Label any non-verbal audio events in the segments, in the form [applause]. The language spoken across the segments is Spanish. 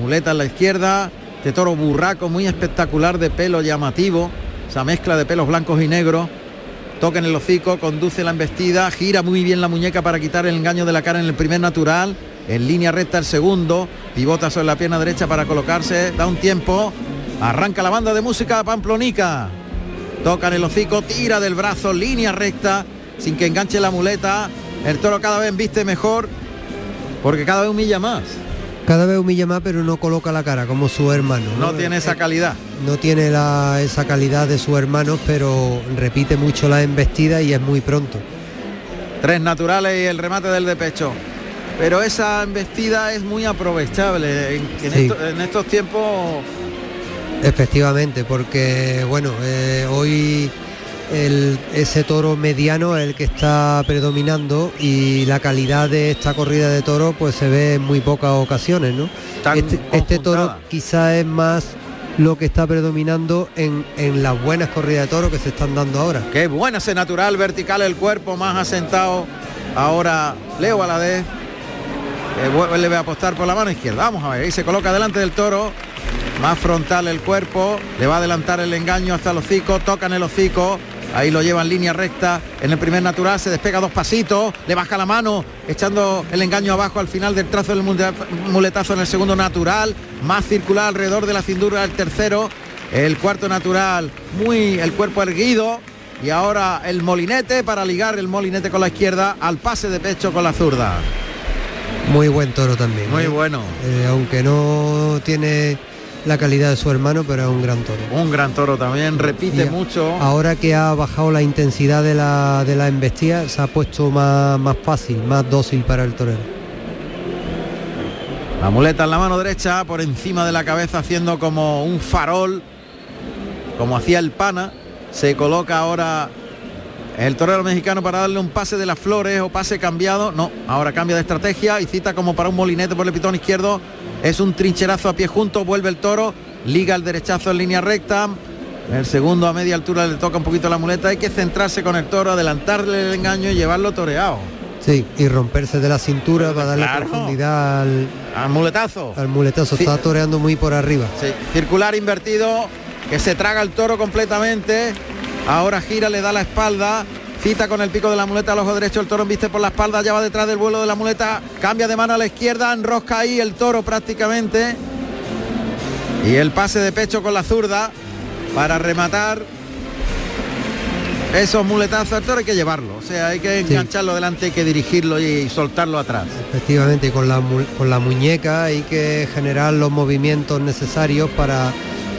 muleta en la izquierda, de toro burraco muy espectacular de pelo llamativo, esa mezcla de pelos blancos y negros, toca en el hocico, conduce la embestida, gira muy bien la muñeca para quitar el engaño de la cara en el primer natural, en línea recta el segundo, pivota sobre la pierna derecha para colocarse, da un tiempo, arranca la banda de música pamplonica, toca en el hocico, tira del brazo, línea recta, sin que enganche la muleta, el toro cada vez viste mejor, porque cada vez humilla más. Cada vez humilla más, pero no coloca la cara como su hermano. No, tiene esa calidad. No tiene la, esa calidad de su hermano, pero repite mucho la embestida y es muy pronto. Tres naturales y el remate del de pecho. Pero esa embestida es muy aprovechable en, en estos tiempos. Efectivamente, porque bueno, eh, hoy ese toro mediano es el que está predominando y la calidad de esta corrida de toro pues se ve en muy pocas ocasiones, ¿no? Este, este, toro quizá es más lo que está predominando en, las buenas corridas de toro que se están dando ahora. Qué buena ese natural vertical el cuerpo más asentado. Ahora Leo Valadez eh, le va a apostar por la mano izquierda. Vamos a ver, ahí se coloca delante del toro. Más frontal el cuerpo, le va a adelantar el engaño hasta el hocico, toca en el hocico, Ahí lo lleva en línea recta en el primer natural, se despega dos pasitos, le baja la mano, echando el engaño abajo al final del trazo del muletazo en el segundo natural, más circular alrededor de la cintura el tercero, el cuarto natural, muy el cuerpo erguido y ahora el molinete para ligar el molinete con la izquierda al pase de pecho con la zurda. Muy buen toro también. Muy ¿eh? bueno. Eh, aunque no tiene la calidad de su hermano, pero es un gran toro. Un gran toro también, repite mucho. Ahora que ha bajado la intensidad de la, de la embestida, se ha puesto más, más fácil, más dócil para el torero. La muleta en la mano derecha, por encima de la cabeza, haciendo como un farol, como hacía el pana. Se coloca ahora el torero mexicano para darle un pase de las flores o pase cambiado. No, ahora cambia de estrategia y cita como para un molinete por el pitón izquierdo es un trincherazo a pie junto, vuelve el toro, liga el derechazo en línea recta. El segundo a media altura le toca un poquito la muleta. Hay que centrarse con el toro, adelantarle el engaño y llevarlo toreado. Sí, y romperse de la cintura para darle profundidad al, muletazo. Al muletazo, está toreando muy por arriba. Sí, circular invertido, que se traga el toro completamente. Ahora gira, le da la espalda Cita con el pico de la muleta al ojo derecho, el toro viste por la espalda, ya va detrás del vuelo de la muleta, cambia de mano a la izquierda, enrosca ahí el toro prácticamente. Y el pase de pecho con la zurda para rematar esos muletazos al toro hay que llevarlo, o sea, hay que engancharlo delante, hay que dirigirlo y soltarlo atrás. Efectivamente, con la, con la muñeca hay que generar los movimientos necesarios para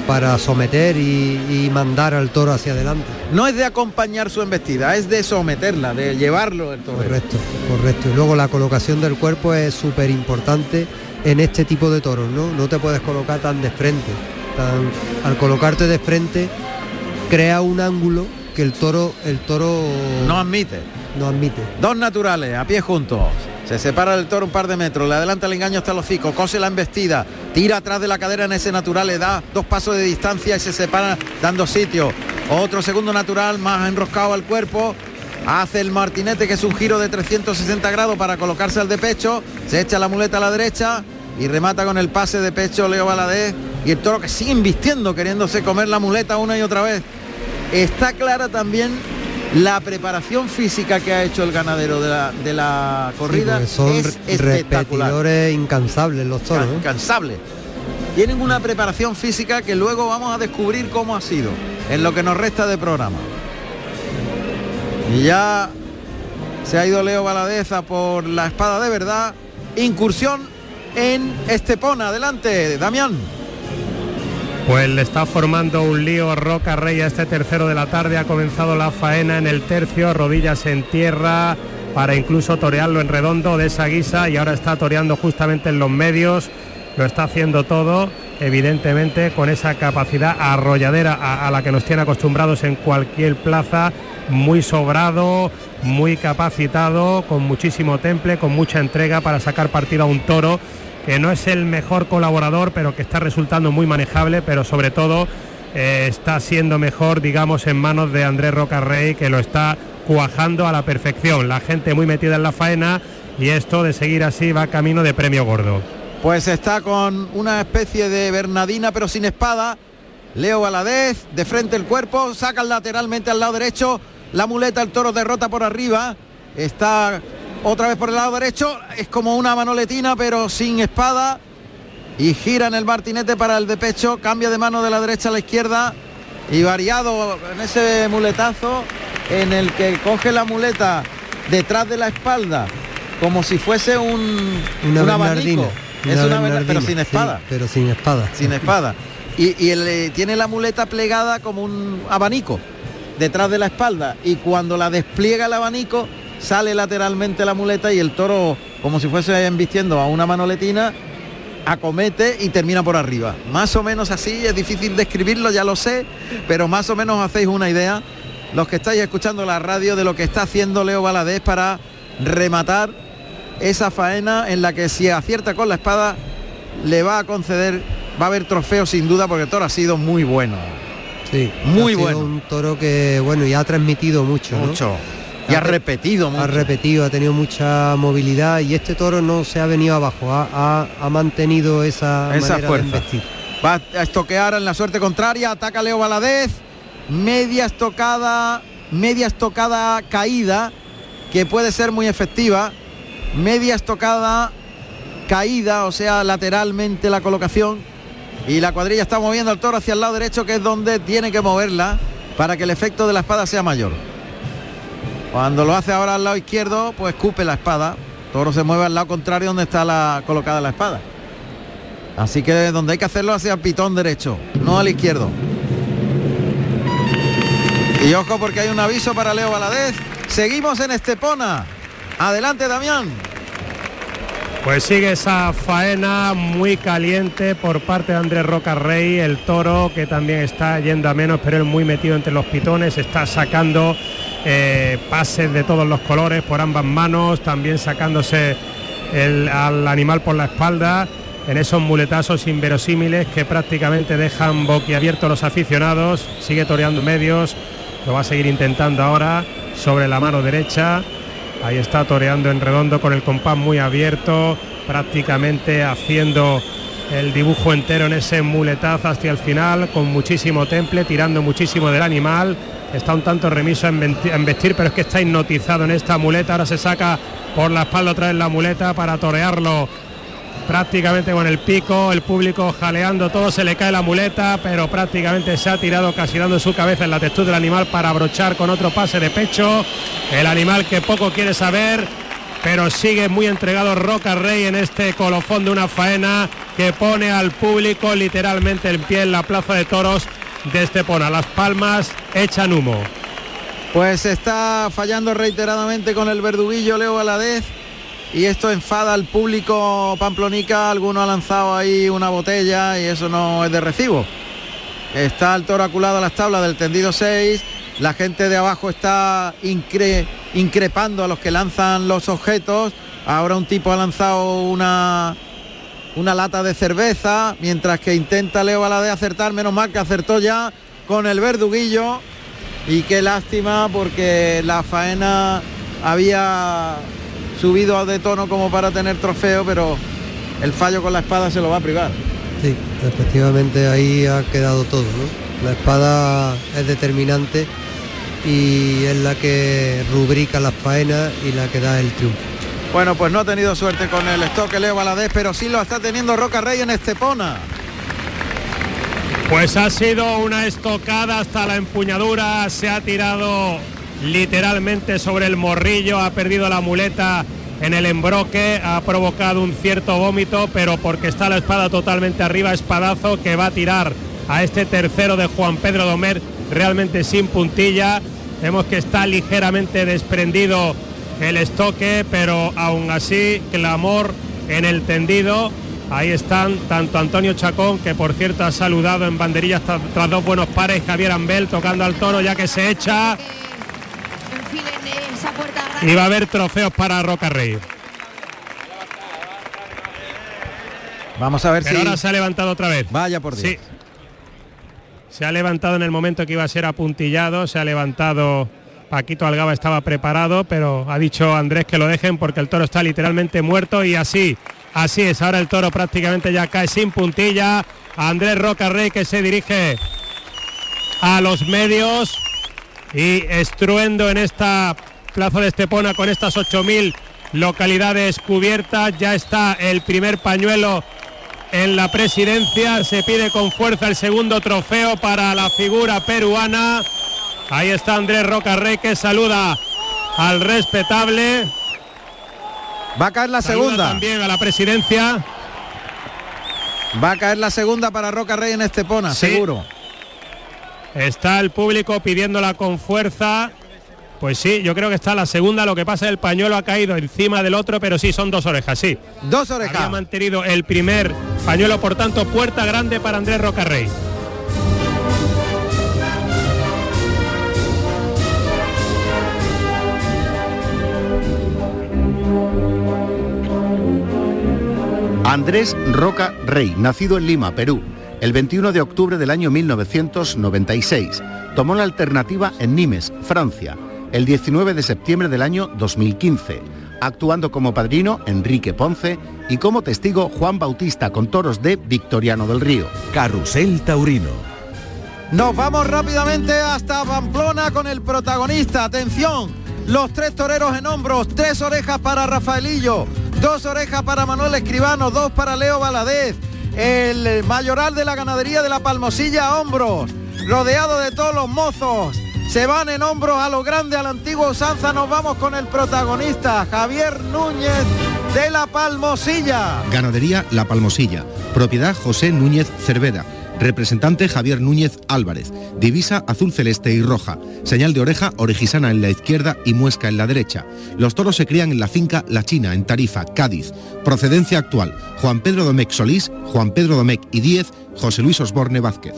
para someter y, mandar al toro hacia adelante. No es de acompañar su embestida, es de someterla, de llevarlo el toro. Correcto, correcto. Y luego la colocación del cuerpo es súper importante en este tipo de toros, ¿no? No te puedes colocar tan de frente. al colocarte de frente, crea un ángulo que el toro, el toro no admite. No admite. Dos naturales, a pie juntos. Se separa del toro un par de metros, le adelanta el engaño hasta el hocico, cose la embestida, tira atrás de la cadera en ese natural, le da dos pasos de distancia y se separa dando sitio. Otro segundo natural más enroscado al cuerpo. Hace el martinete que es un giro de 360 grados para colocarse al de pecho. Se echa la muleta a la derecha y remata con el pase de pecho Leo Valadez. Y el toro que sigue invistiendo, queriéndose comer la muleta una y otra vez. Está clara también la preparación física que ha hecho el ganadero de la, corrida son es repetidores incansables los toros. Incansables. Tienen una preparación física que luego vamos a descubrir cómo ha sido en lo que nos resta de programa. Y ya se ha ido Leo Valadeza por la espada de verdad. Incursión en Estepona. Adelante, Damián. Pues le está formando un lío Roca Rey a este tercero de la tarde. Ha comenzado la faena en el tercio, rodillas en tierra para incluso torearlo en redondo de esa guisa y ahora está toreando justamente en los medios. Lo está haciendo todo, evidentemente, con esa capacidad arrolladera a, a la que nos tiene acostumbrados en cualquier plaza. Muy sobrado, muy capacitado, con muchísimo temple, con mucha entrega para sacar partido a un toro que no es el mejor colaborador, pero que está resultando muy manejable, pero sobre todo eh, está siendo mejor, digamos, en manos de Andrés Rocarrey, que lo está cuajando a la perfección. La gente muy metida en la faena y esto de seguir así va camino de premio gordo. Pues está con una especie de Bernadina pero sin espada. Leo Valadez, de frente el cuerpo, saca lateralmente al lado derecho. La muleta, el toro derrota por arriba. Está otra vez por el lado derecho. Es como una manoletina pero sin espada. Y gira en el martinete para el de pecho. Cambia de mano de la derecha a la izquierda. Y variado en ese muletazo en el que coge la muleta detrás de la espalda como si fuese un, Una un abanico. una es una bernardina, pero sin sí, espada. pero sin espada. Sin espada. Y, eh, tiene la muleta plegada como un abanico detrás de la espalda. Y cuando la despliega el abanico, sale lateralmente la muleta y el toro, como si fuese embistiendo a una manoletina, acomete y termina por arriba. Más o menos así, es difícil describirlo, ya lo sé, pero más o menos hacéis una idea, los que estáis escuchando la radio, de lo que está haciendo Leo Valadez para rematar esa faena en la que si acierta con la espada le va a conceder, va a haber trofeo sin duda porque el toro ha sido muy bueno. Sí, Muy ha sido bueno. Un toro que, bueno, y ha transmitido mucho, ¿no? Y ha Ha re- repetido mucho. Ha repetido, ha tenido mucha movilidad y este toro no se ha venido abajo, ha, ha- ha mantenido esa, Esa manera fuerza. de embestir. Va a estoquear en la suerte contraria, ataca Leo Valadez, media estocada, media estocada caída, que puede ser muy efectiva, media estocada caída, o sea, lateralmente la colocación, y la cuadrilla está moviendo al toro hacia el lado derecho, que es donde tiene que moverla para que el efecto de la espada sea mayor. Cuando lo hace ahora al lado izquierdo, pues cupe la espada. Toro se mueve al lado contrario donde está la, colocada la espada. Así que donde hay que hacerlo hacia el pitón derecho, no al izquierdo. Y ojo porque hay un aviso para Leo Valadez. Seguimos en Estepona. Adelante, Damián. Pues sigue esa faena muy caliente por parte de Andrés Roca Rey, el toro que también está yendo a menos, pero él muy metido entre los pitones, está sacando eh, pases de todos los colores por ambas manos, también sacándose el- al animal por la espalda en esos muletazos inverosímiles que prácticamente dejan boquiabiertos los aficionados, sigue toreando medios, lo va a seguir intentando ahora sobre la mano derecha. Ahí está toreando en redondo con el compás muy abierto, prácticamente haciendo el dibujo entero en ese muletazo hacia el final, con muchísimo temple, tirando muchísimo del animal. Está un tanto remiso en vestir, pero es que está hipnotizado en esta muleta. Ahora se saca por la espalda otra vez la muleta para torearlo prácticamente con el pico, el público jaleando todo, se le cae la muleta, pero prácticamente se ha tirado casi dando su cabeza en la textura del animal para abrochar con otro pase de pecho. El animal que poco quiere saber, pero sigue muy entregado Roca Rey en este colofón de una faena que pone al público literalmente en pie en la plaza de toros de Estepona. Las palmas echan humo. Pues está fallando reiteradamente con el verduguillo Leo Valadez. Y esto enfada al público pamplonica. Alguno ha lanzado ahí una botella y eso no es de recibo. Está el toro aculado a las tablas del tendido 6. La gente de abajo está incre- increpando a los que lanzan los objetos. Ahora un tipo ha lanzado una, una lata de cerveza, mientras que intenta Leo Valadez acertar. Menos mal que acertó ya con el verduguillo. Y qué lástima porque la faena había subido de tono como para tener trofeo, pero el fallo con la espada se lo va a privar. Sí, efectivamente ahí ha quedado todo. La espada es determinante y es la que rubrica las faenas y la que da el triunfo. Bueno, pues no ha tenido suerte con el estoque Leo Valadez, pero sí lo está teniendo Roca Rey en Estepona. Pues ha sido una estocada hasta la empuñadura, se ha tirado literalmente sobre el morrillo, ha perdido la muleta en el embroque, ha provocado un cierto vómito, pero porque está la espada totalmente arriba, espadazo que va a tirar a este tercero de Juan Pedro Domer realmente sin puntilla. Vemos que está ligeramente desprendido el estoque, pero aún así clamor en el tendido. Ahí están tanto Antonio Chacón, que por cierto ha saludado en banderillas tras, tras dos buenos pares, Javier Ambel tocando al toro ya que se echa y va a haber trofeos para Roca Rey. Vamos a ver Pero si... ahora se ha levantado otra vez. Vaya por Dios. Sí. Se ha levantado en el momento que iba a ser apuntillado, se ha levantado Paquito Algaba estaba preparado, pero ha dicho Andrés que lo dejen porque el toro está literalmente muerto y así Así es, ahora el toro prácticamente ya cae sin puntilla. Andrés Roca Rey que se dirige a los medios y estruendo en esta plaza de Estepona con estas 8.000 localidades cubiertas. Ya está el primer pañuelo en la presidencia. Se pide con fuerza el segundo trofeo para la figura peruana. Ahí está Andrés Roca Rey que saluda al respetable. Va a caer la segunda. También a la presidencia. Va a caer la segunda para Roca Rey en Estepona, seguro. Está el público pidiéndola con fuerza. Pues sí, yo creo que está la segunda. Lo que pasa es el pañuelo ha caído encima del otro, pero sí son dos orejas, sí. Dos orejas. Ha mantenido el primer pañuelo, por tanto, puerta grande para Andrés Rocarrey. Andrés Roca Rey, nacido en Lima, Perú, el 21 de octubre del año 1996. Tomó la alternativa en Nimes, Francia, el 19 de septiembre del año 2015, actuando como padrino Enrique Ponce y como testigo Juan Bautista con toros de Victoriano del Río. Carrusel Taurino. Nos vamos rápidamente hasta Pamplona con el protagonista. Atención, los tres toreros en hombros, tres orejas para Rafaelillo, dos orejas para Manuel Escribano, dos para Leo Valadez, el mayoral de la ganadería de la Palmosilla a hombros, rodeado de todos los mozos. Se van en hombros a lo grande, a la antigua usanza. Nos vamos con el protagonista, Javier Núñez de la Palmosilla. Ganadería La Palmosilla. Propiedad José Núñez Cerveda. Representante Javier Núñez Álvarez. Divisa azul celeste y roja. Señal de oreja orejisana en la izquierda y muesca en la derecha. Los toros se crían en la finca La China, en Tarifa, Cádiz. Procedencia actual. Juan Pedro Domecq Solís, Juan Pedro Domecq y Diez, José Luis Osborne Vázquez.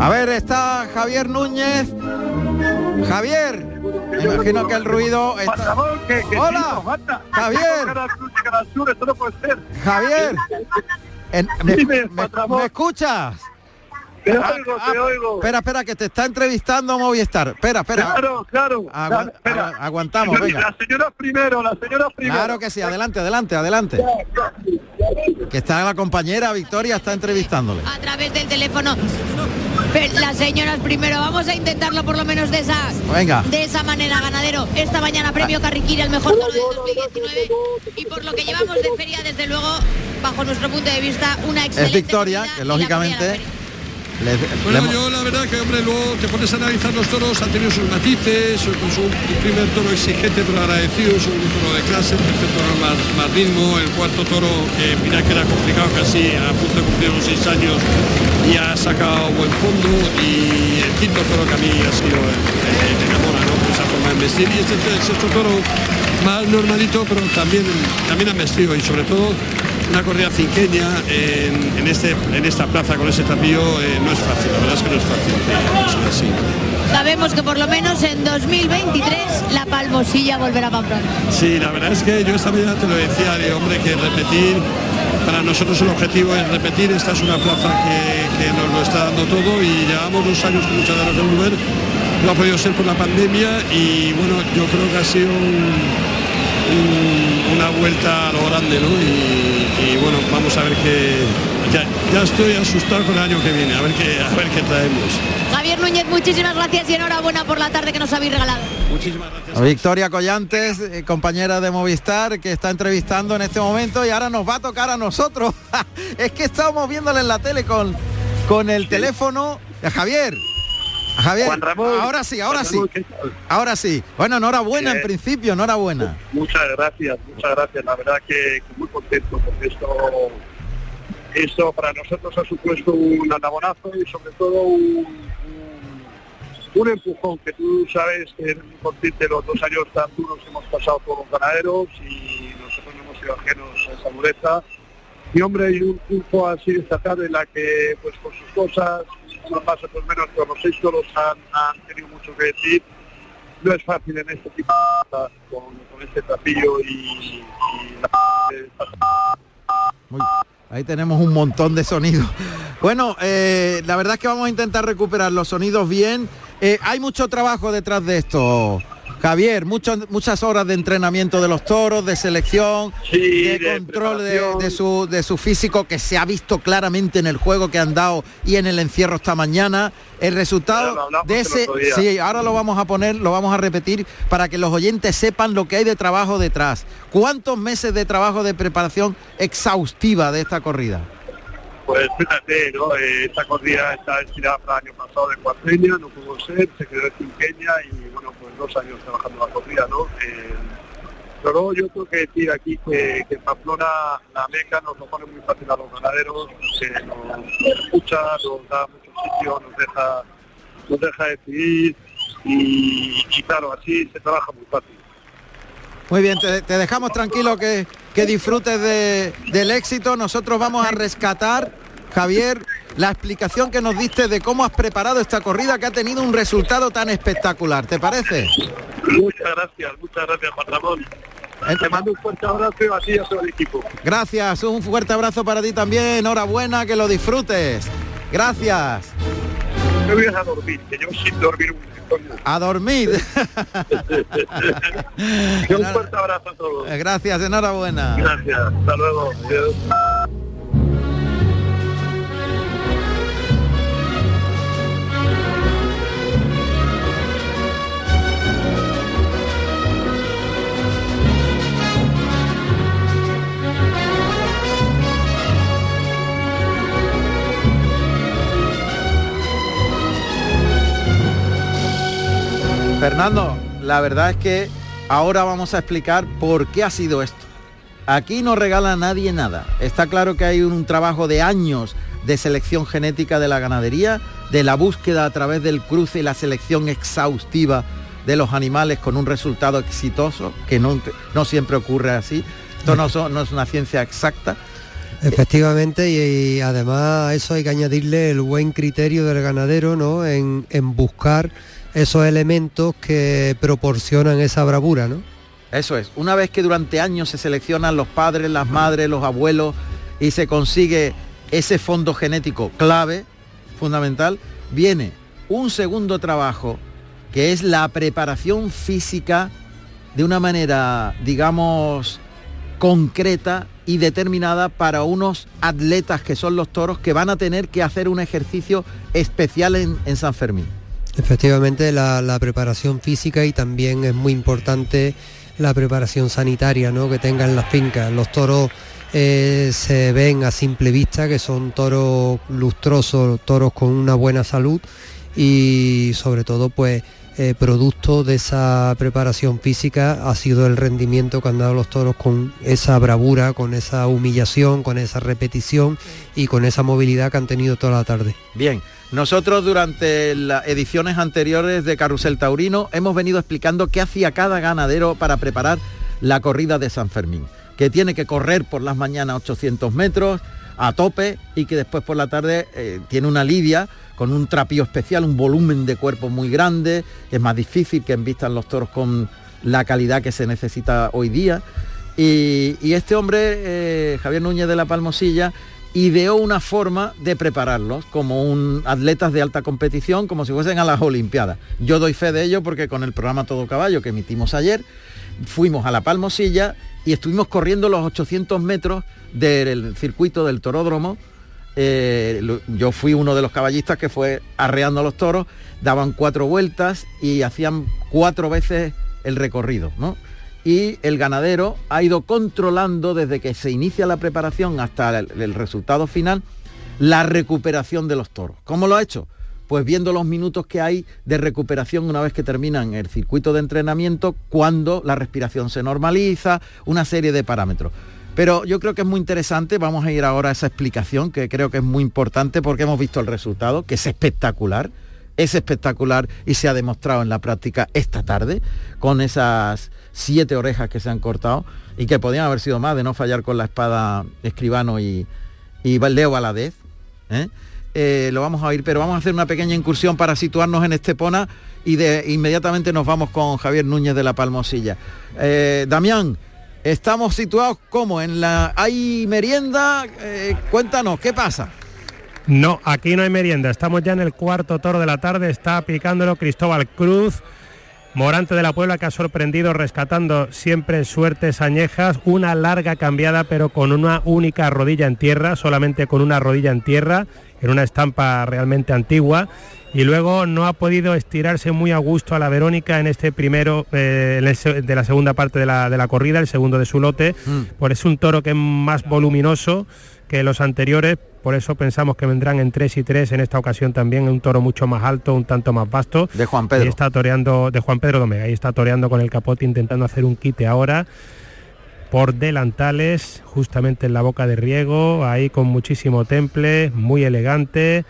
A ver, está Javier Núñez. Javier, me imagino que el ruido está... Hola, Javier. Javier, en- me, me- ¿me escuchas? Te Ah, oigo, ah, te oigo. Espera, espera, que te está entrevistando Movistar. Espera, espera. Claro, claro. Agua- Espera. agu- aguantamos, venga. La señora primero, la señora primero. Claro que sí, adelante, adelante, adelante. Que está la compañera Victoria, está entrevistándole. a través del teléfono. Pero Las señoras primero, vamos a intentarlo por lo menos de esa, Venga. de esa manera, ganadero. Esta mañana premio Carriquiri al mejor toro de 2019 y por lo que llevamos de feria, desde luego, bajo nuestro punto de vista, una Es excelente Victoria, corrida que lógicamente... le- Bueno, le- yo la verdad que, hombre, luego te pones a analizar los toros, han tenido sus matices, su- su- un primer toro exigente pero agradecido, un segundo toro de clase, el tercer toro más, más ritmo, el cuarto toro, que mira que era complicado casi, a punto de cumplir los seis años y ha sacado buen fondo y el quinto toro que a mí ha sido que me enamora, ¿no? Por esa forma de vestir y este, el sexto toro más normalito pero también, también han vestido y sobre todo una corrida cinqueña en, en este, en esta plaza con ese tapillo eh, no es fácil, la verdad es que no es fácil. eh, así. Sabemos que por lo menos en 2023 la Palmosilla volverá a Pamplona. Sí, la verdad es que yo esta mañana te lo decía, de hombre, que repetir, para nosotros el objetivo es repetir, esta es una plaza que, que nos lo está dando todo y llevamos dos años con muchas ganas de volver, no ha podido ser por la pandemia y bueno, yo creo que ha sido un- un- una vuelta a lo grande, ¿no? Y, y, bueno, vamos a ver qué... Ya, ya estoy asustado con el año que viene, a ver qué, a ver qué traemos. Javier Núñez, muchísimas gracias y enhorabuena por la tarde que nos habéis regalado. Muchísimas gracias. Victoria Collantes, eh, compañera de Movistar, que está entrevistando en este momento y ahora nos va a tocar a nosotros. [laughs] es que estábamos viéndole en la tele con, con el teléfono. A Javier. Javier. Juan Ramón. Ahora sí, ahora sí. Ahora sí. Bueno, enhorabuena en Bien. principio, enhorabuena. Muchas gracias, muchas gracias. La verdad que, muy contento porque esto, esto para nosotros ha supuesto un andabonazo y sobre todo un, un, empujón que tú sabes que eres muy consciente de los dos años tan duros que hemos pasado con los ganaderos y nosotros no hemos sido ajenos a esa dureza. Y hombre, y un triunfo así esta tarde en la que pues con sus cosas, unos más otros menos, pero los han, han tenido mucho que decir no es fácil en este tipo con, con este trapillo y, y la- Muy- ahí tenemos un montón de sonidos. Bueno, eh, la verdad es que vamos a intentar recuperar los sonidos bien. Eh, hay mucho trabajo detrás de esto, Javier, muchas horas de entrenamiento de los toros, de selección, de, control de, su, de su físico que se ha visto claramente en el juego que han dado y en el encierro esta mañana. El resultado de ese, sí, ahora lo vamos a poner, lo vamos a repetir para que los oyentes sepan lo que hay de trabajo detrás. ¿Cuántos meses de trabajo de preparación exhaustiva de esta corrida? Pues fíjate, ¿no? Eh, esta corrida está destinada para el año pasado de Cuarteña, no pudo ser, se quedó en Cinqueña y bueno, dos años trabajando la corrida, ¿no? Eh, pero yo tengo que decir aquí que, que Pamplona, la meca, nos lo pone muy fácil a los ganaderos, que nos escucha, nos da mucho sitio, nos deja, nos deja decidir y, y claro, así se trabaja muy fácil. Muy bien, te, dejamos tranquilo que, que disfrutes del éxito. Nosotros vamos a rescatar, Javier, la explicación que nos diste de cómo has preparado esta corrida que ha tenido un resultado tan espectacular. ¿Te parece? Muchas gracias, muchas gracias, Juan Ramón. Eh, Te mando un fuerte abrazo a ti y a todo el equipo. Gracias, un fuerte abrazo para ti también. Enhorabuena, que lo disfrutes. Gracias. Me voy a dormir, que yo sin dormir un a dormir. [laughs] [laughs] un fuerte abrazo a todos. Gracias, enhorabuena. Gracias, hasta luego. Fernando, la verdad es que ahora vamos a explicar por qué ha sido esto. Aquí no regala nadie nada. Está claro que hay un trabajo de años de selección genética de la ganadería, de la búsqueda a través del cruce y la selección exhaustiva de los animales con un resultado exitoso, que no, siempre ocurre así. Esto no, es una ciencia exacta. Efectivamente, y, además a eso hay que añadirle el buen criterio del ganadero ¿no? en buscar esos elementos que proporcionan esa bravura, ¿no? Eso es. Una vez que durante años se seleccionan los padres, las madres, los abuelos y se consigue ese fondo genético clave, fundamental, viene un segundo trabajo que es la preparación física de una manera, digamos, concreta y determinada para unos atletas que son los toros que van a tener que hacer un ejercicio especial en, en San Fermín. Efectivamente, la, preparación física y también es muy importante la preparación sanitaria ¿no? que tengan las fincas. Los toros eh, se ven a simple vista que son toros lustrosos, toros con una buena salud y sobre todo pues eh, producto de esa preparación física ha sido el rendimiento que han dado los toros con esa bravura, con esa humillación, con esa repetición y con esa movilidad que han tenido toda la tarde. Bien, nosotros durante las ediciones anteriores de Carrusel Taurino hemos venido explicando qué hacía cada ganadero para preparar la corrida de San Fermín, que tiene que correr por las mañanas 800 metros a tope y que después por la tarde eh, tiene una lidia con un trapío especial, un volumen de cuerpo muy grande, es más difícil que envistan los toros con la calidad que se necesita hoy día. Y, este hombre, eh, Javier Núñez de la Palmosilla, ideó una forma de prepararlos como un atletas de alta competición, como si fuesen a las Olimpiadas. Yo doy fe de ello porque con el programa Todo Caballo que emitimos ayer, fuimos a la Palmosilla y estuvimos corriendo los 800 metros del circuito del toródromo. Eh, yo fui uno de los caballistas que fue arreando los toros, daban cuatro vueltas y hacían cuatro veces el recorrido, ¿no? Y el ganadero ha ido controlando desde que se inicia la preparación hasta el, resultado final la recuperación de los toros. ¿Cómo lo ha hecho? Pues viendo los minutos que hay de recuperación una vez que terminan el circuito de entrenamiento, cuando la respiración se normaliza, una serie de parámetros. Pero yo creo que es muy interesante, vamos a ir ahora a esa explicación que creo que es muy importante porque hemos visto el resultado, que es espectacular, es espectacular y se ha demostrado en la práctica esta tarde con esas siete orejas que se han cortado y que podían haber sido más de no fallar con la espada escribano y, y Leo Valadez. ¿eh? Eh, lo vamos a oír, pero vamos a hacer una pequeña incursión para situarnos en Estepona y de inmediatamente nos vamos con Javier Núñez de la Palmosilla. Eh, Damián, estamos situados como en la hay merienda, cuéntanos, ¿qué pasa? No, aquí no hay merienda, estamos ya en el cuarto toro de la tarde, está picándolo Cristóbal Cruz Morante de la Puebla que ha sorprendido rescatando siempre suertes añejas, una larga cambiada pero con una única rodilla en tierra, solamente con una rodilla en tierra, en una estampa realmente antigua. Y luego no ha podido estirarse muy a gusto a la Verónica en este primero eh, de la segunda parte de la, corrida, el segundo de su lote, mm. por es un toro que es más voluminoso que los anteriores, por eso pensamos que vendrán en 3 y 3 en esta ocasión también, un toro mucho más alto, un tanto más vasto. De Juan Pedro. está toreando, de Juan Pedro Domega, ahí está toreando con el capote intentando hacer un quite ahora por delantales, justamente en la boca de riego, ahí con muchísimo temple, muy elegante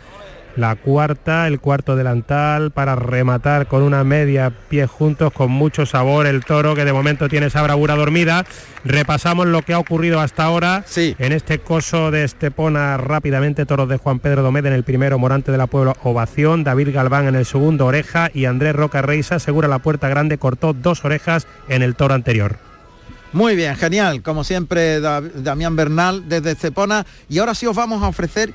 la cuarta, el cuarto delantal para rematar con una media pie juntos con mucho sabor el toro que de momento tiene esa bravura dormida. Repasamos lo que ha ocurrido hasta ahora sí. en este coso de Estepona rápidamente, toros de Juan Pedro Domede en el primero, Morante de la Puebla Ovación, David Galván en el segundo, Oreja y Andrés Roca Reisa asegura la puerta grande, cortó dos orejas en el toro anterior. Muy bien, genial, como siempre Damián Bernal desde Estepona y ahora sí os vamos a ofrecer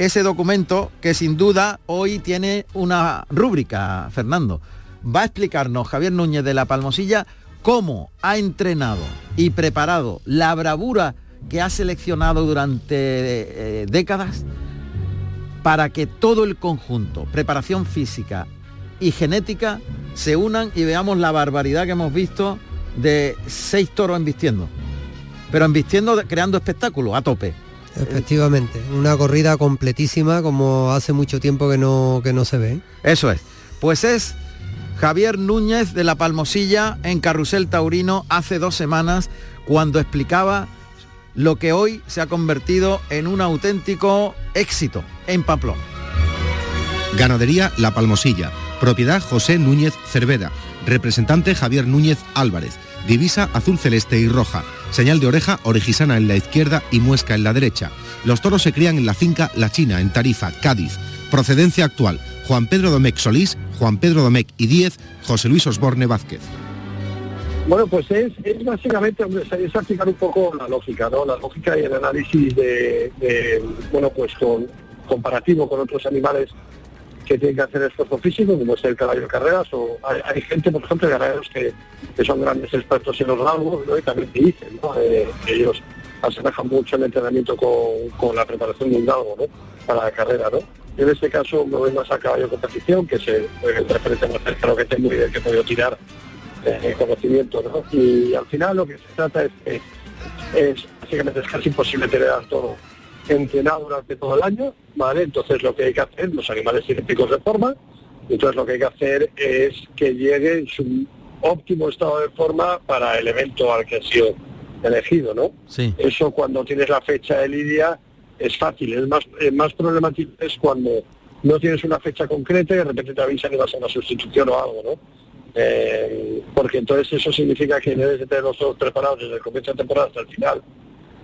ese documento que sin duda hoy tiene una rúbrica, Fernando. Va a explicarnos Javier Núñez de la Palmosilla cómo ha entrenado y preparado la bravura que ha seleccionado durante eh, décadas para que todo el conjunto, preparación física y genética, se unan y veamos la barbaridad que hemos visto de seis toros embistiendo. Pero embistiendo, creando espectáculo a tope. Efectivamente, una corrida completísima como hace mucho tiempo que no, que no se ve. Eso es. Pues es Javier Núñez de la Palmosilla en Carrusel Taurino hace dos semanas cuando explicaba lo que hoy se ha convertido en un auténtico éxito en Pamplona. Ganadería La Palmosilla, propiedad José Núñez Cerveda, representante Javier Núñez Álvarez, divisa azul celeste y roja Señal de oreja, orejisana en la izquierda y muesca en la derecha. Los toros se crían en la finca La China, en Tarifa, Cádiz. Procedencia actual, Juan Pedro Domecq Solís, Juan Pedro Domecq y Diez, José Luis Osborne Vázquez. Bueno, pues es, básicamente, es aplicar un poco la lógica, ¿no? La lógica y el análisis de, bueno, pues con comparativo con otros animales que tienen que hacer esfuerzo físico, como es el caballo de carreras, o hay, gente, por ejemplo, de ganaderos que, son grandes expertos en los galgos, y también te dicen eh, que ellos asemejan mucho el entrenamiento con, la preparación de un galgo ¿no? para la carrera. ¿no? en este caso me voy más a caballo de competición, que es el, referente más cercano que tengo y del que he podido tirar eh, conocimiento. ¿no? Y al final lo que se trata es que es, básicamente es casi imposible tener todo entrenado durante todo el año, ¿vale? Entonces lo que hay que hacer, los animales tienen picos de forma, entonces lo que hay que hacer es que llegue en su óptimo estado de forma para el evento al que ha sido elegido, ¿no? Sí. Eso cuando tienes la fecha de lidia es fácil, es más, más problemático es cuando no tienes una fecha concreta y de repente te avisan que vas a una sustitución o algo, ¿no? Eh, porque entonces eso significa que debes de tener los dos preparados desde el comienzo de temporada hasta el final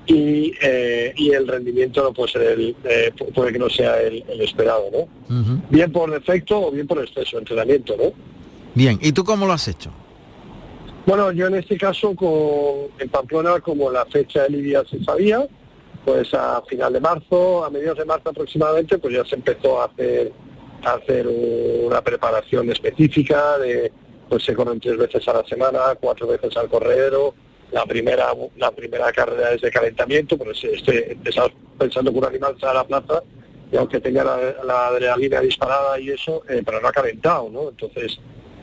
eh, y, el rendimiento no puede ser el, eh, puede que no sea el, esperado, ¿no? Bien por defecto o bien por exceso de entrenamiento, ¿no? Bien, ¿y tú cómo lo has hecho? Bueno, yo en este caso con, en Pamplona, como la fecha de Lidia se sabía, pues a final de marzo, a mediados de marzo aproximadamente, pues ya se empezó a hacer, a hacer una preparación específica de, pues se corren tres veces a la semana, cuatro veces al corredero, la primera la primera carrera es de calentamiento, pues este, pensando que un animal sale a la plaza y aunque tenga la, adrenalina disparada y eso, eh, pero no ha calentado, ¿no? Entonces,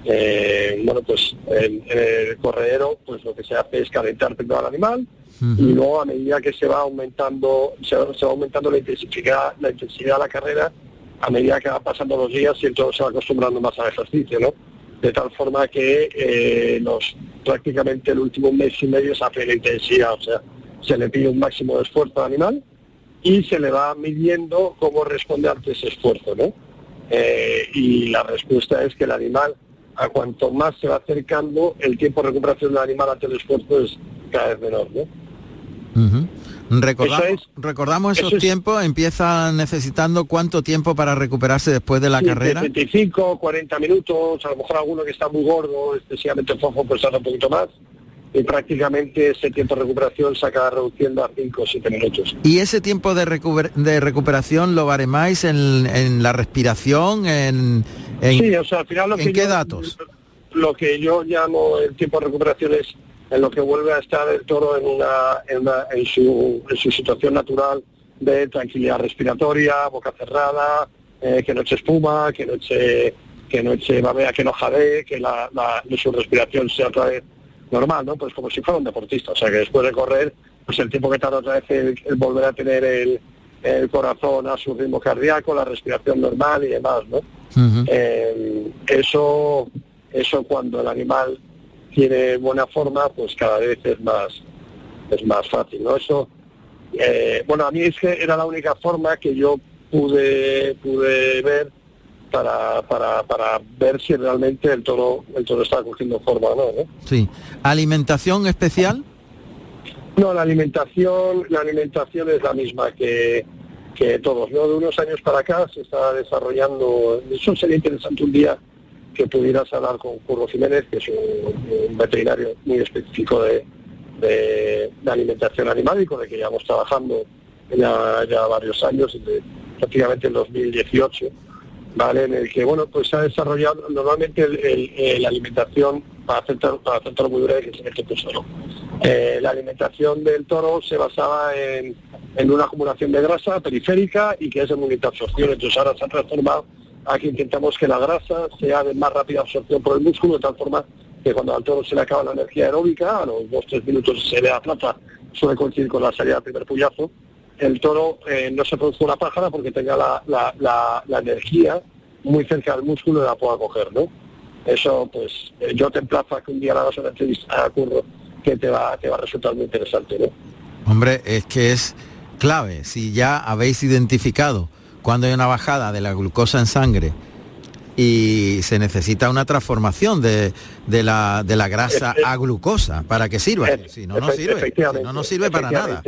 eh, bueno, pues en, el corredero, pues lo que se hace es calentar primero al animal y luego a medida que se va aumentando, se, va aumentando la intensidad, la intensidad de la carrera, a medida que va pasando los días y entonces se va acostumbrando más al ejercicio, ¿no? De tal forma que eh, los, prácticamente el último mes y medio se hace la intensidad, o sea, se le pide un máximo de esfuerzo al animal y se le va midiendo cómo responde ante ese esfuerzo, ¿no? Eh, y la respuesta es que el animal, a cuanto más se va acercando, el tiempo de recuperación del animal ante el esfuerzo es cada vez menor, ¿no? Recordamos, recordamos esos tiempos, empieza necesitando cuánto tiempo para recuperarse después de la carrera. 25, 40 minutos, a lo mejor alguno que está muy gordo, excesivamente fofo, pues tarda un poquito más. Y prácticamente ese tiempo de recuperación se acaba reduciendo a 5 o 7 minutos. ¿Y ese tiempo de, de recuperación lo varemáis en, en la respiración? En, sí, o sea, al final lo ¿En qué datos? lo que yo llamo el tiempo de recuperación es en lo que vuelve a estar el toro en, una, en, su, en su situación natural de tranquilidad respiratoria, boca cerrada, eh, que no eche espuma, que no eche, que no eche babea, que no jadee, que la, su respiración sea otra vez normal, ¿no? Pues como si fuera un deportista, o sea que después de correr, pues el tiempo que tarda otra vez el, volver a tener el, corazón a su ritmo cardíaco, la respiración normal y demás, ¿no? Eh, eso, eso cuando el animal tiene buena forma, pues cada vez es más, es más fácil, ¿no? Eso, eh, bueno, a mí es que era la única forma que yo pude, pude ver para, para, para ver si realmente el toro, el toro estaba cogiendo forma o no, ¿no? Sí. ¿Alimentación especial? No, la alimentación, la alimentación es la misma que, que todos, ¿no? De unos años para acá se está desarrollando, eso sería interesante un día que pudieras hablar con Curro Jiménez, que es un, veterinario muy específico de, alimentación animal y con el que llevamos trabajando ya, ya varios años, desde prácticamente en 2018, ¿vale? En el que, bueno, pues se ha desarrollado normalmente la alimentación para hacer, para muy breve, que es el solo. Eh, la alimentación del toro se basaba en, en, una acumulación de grasa periférica y que es de muy absorción, entonces ahora se ha transformado Aquí intentamos que la grasa sea de más rápida absorción por el músculo, de tal forma que cuando al toro se le acaba la energía aeróbica, a los dos tres minutos se ve a plata, suele coincidir con la salida del primer puyazo, el toro eh, no se produce una pájara porque tenga la, energía muy cerca del músculo y la pueda coger, ¿no? Eso, pues, eh, yo te emplazo a que un día la hagas una entrevista a Curro que te va, te va a resultar muy interesante, ¿no? Hombre, es que es clave, si ya habéis identificado cuando hay una bajada de la glucosa en sangre y se necesita una transformación de, la, de la grasa a glucosa para que sirva. Si no, no sirve. no, no sirve para nada.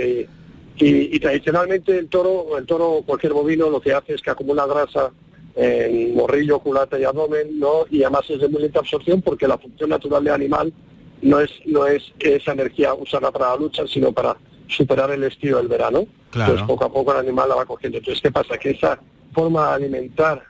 Y, tradicionalmente el toro, el toro, cualquier bovino, lo que hace es que acumula grasa en morrillo, culata y abdomen, ¿no? Y además es de muy lenta absorción porque la función natural del animal no es, no es esa energía usada para la lucha, sino para superar el estilo del verano. Pues poco a poco el animal la va cogiendo. Entonces, ¿qué pasa? Que esa forma de alimentar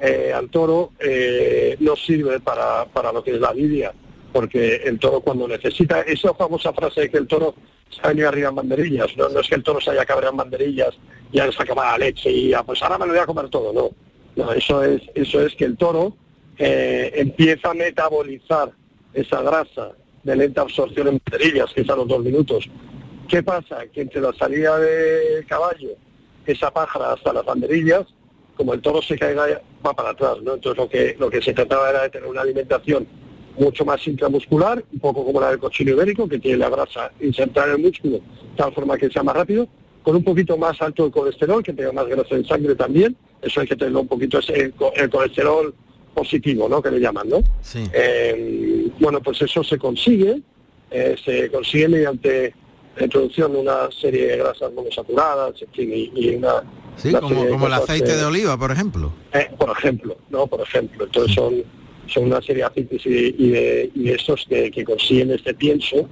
eh, al toro eh, no sirve para, para, lo que es la lidia, porque el toro cuando necesita, esa famosa frase de que el toro se ha venido arriba en banderillas, ¿no? no es que el toro se haya cabreado en banderillas y ya les acaba la leche y ya, pues ahora me lo voy a comer todo, no. No, eso es, eso es que el toro eh, empieza a metabolizar esa grasa de lenta absorción en banderillas, que es a los dos minutos, ¿Qué pasa? Que entre la salida del caballo, esa pájara hasta las banderillas, como el toro se caiga, va para atrás, ¿no? Entonces lo que, lo que se trataba era de tener una alimentación mucho más intramuscular, un poco como la del cochino ibérico, que tiene la grasa insertada en el músculo, de tal forma que sea más rápido, con un poquito más alto el colesterol, que tenga más grasa en sangre también, eso hay que tenerlo un poquito, el, el colesterol positivo, ¿no? Que le llaman, ¿no? Sí. Eh, bueno, pues eso se consigue, eh, se consigue mediante la introducción de una serie de grasas monosaturadas y, y una... Sí, como, el aceite de, oliva, por ejemplo. Eh, por ejemplo, ¿no? Por ejemplo. Entonces son, son una serie de aceites y, de, y estos que, consiguen este pienso,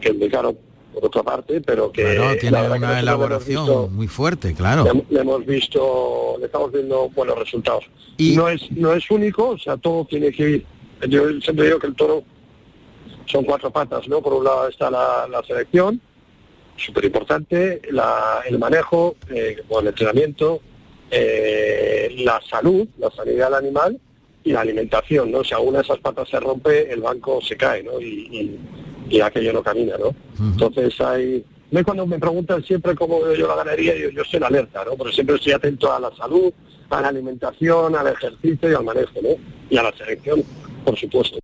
que es muy caro por otra parte, pero que... tiene una elaboración muy fuerte, claro. Le, hemos visto, le estamos viendo buenos resultados. Y no es, no es único, o sea, todo tiene que ir... Yo siempre digo que el toro son cuatro patas, ¿no? Por un lado está la, la selección, súper importante, el manejo, eh, el entrenamiento, eh, la salud, la sanidad del animal y la alimentación, ¿no? Si alguna de esas patas se rompe, el banco se cae, ¿no? Y, aquello no camina, ¿no? Entonces hay... Cuando me preguntan siempre cómo veo yo la ganadería, yo, yo estoy en alerta, ¿no? Pero siempre estoy atento a la salud, a la alimentación, al ejercicio y al manejo, ¿no? Y a la selección, por supuesto.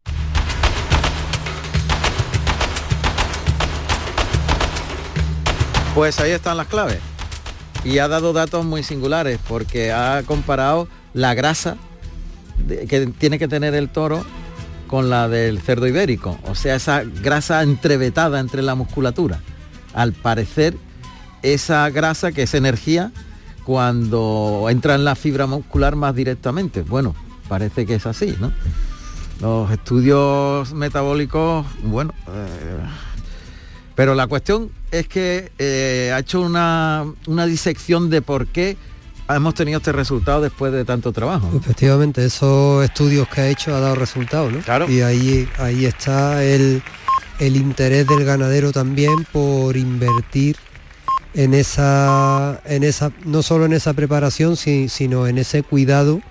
Pues ahí están las claves. Y ha dado datos muy singulares porque ha comparado la grasa que tiene que tener el toro con la del cerdo ibérico. O sea, esa grasa entrevetada entre la musculatura. Al parecer, esa grasa que es energía cuando entra en la fibra muscular más directamente. Bueno, parece que es así, ¿no? Los estudios metabólicos, bueno, eh, pero la cuestión es que eh, ha hecho una, disección de por qué hemos tenido este resultado después de tanto trabajo. Efectivamente, esos estudios que ha hecho ha dado resultados, ¿no? Claro. Y ahí, ahí está el, el interés del ganadero también por invertir en esa, en esa, no solo en esa preparación, si- sino en ese cuidado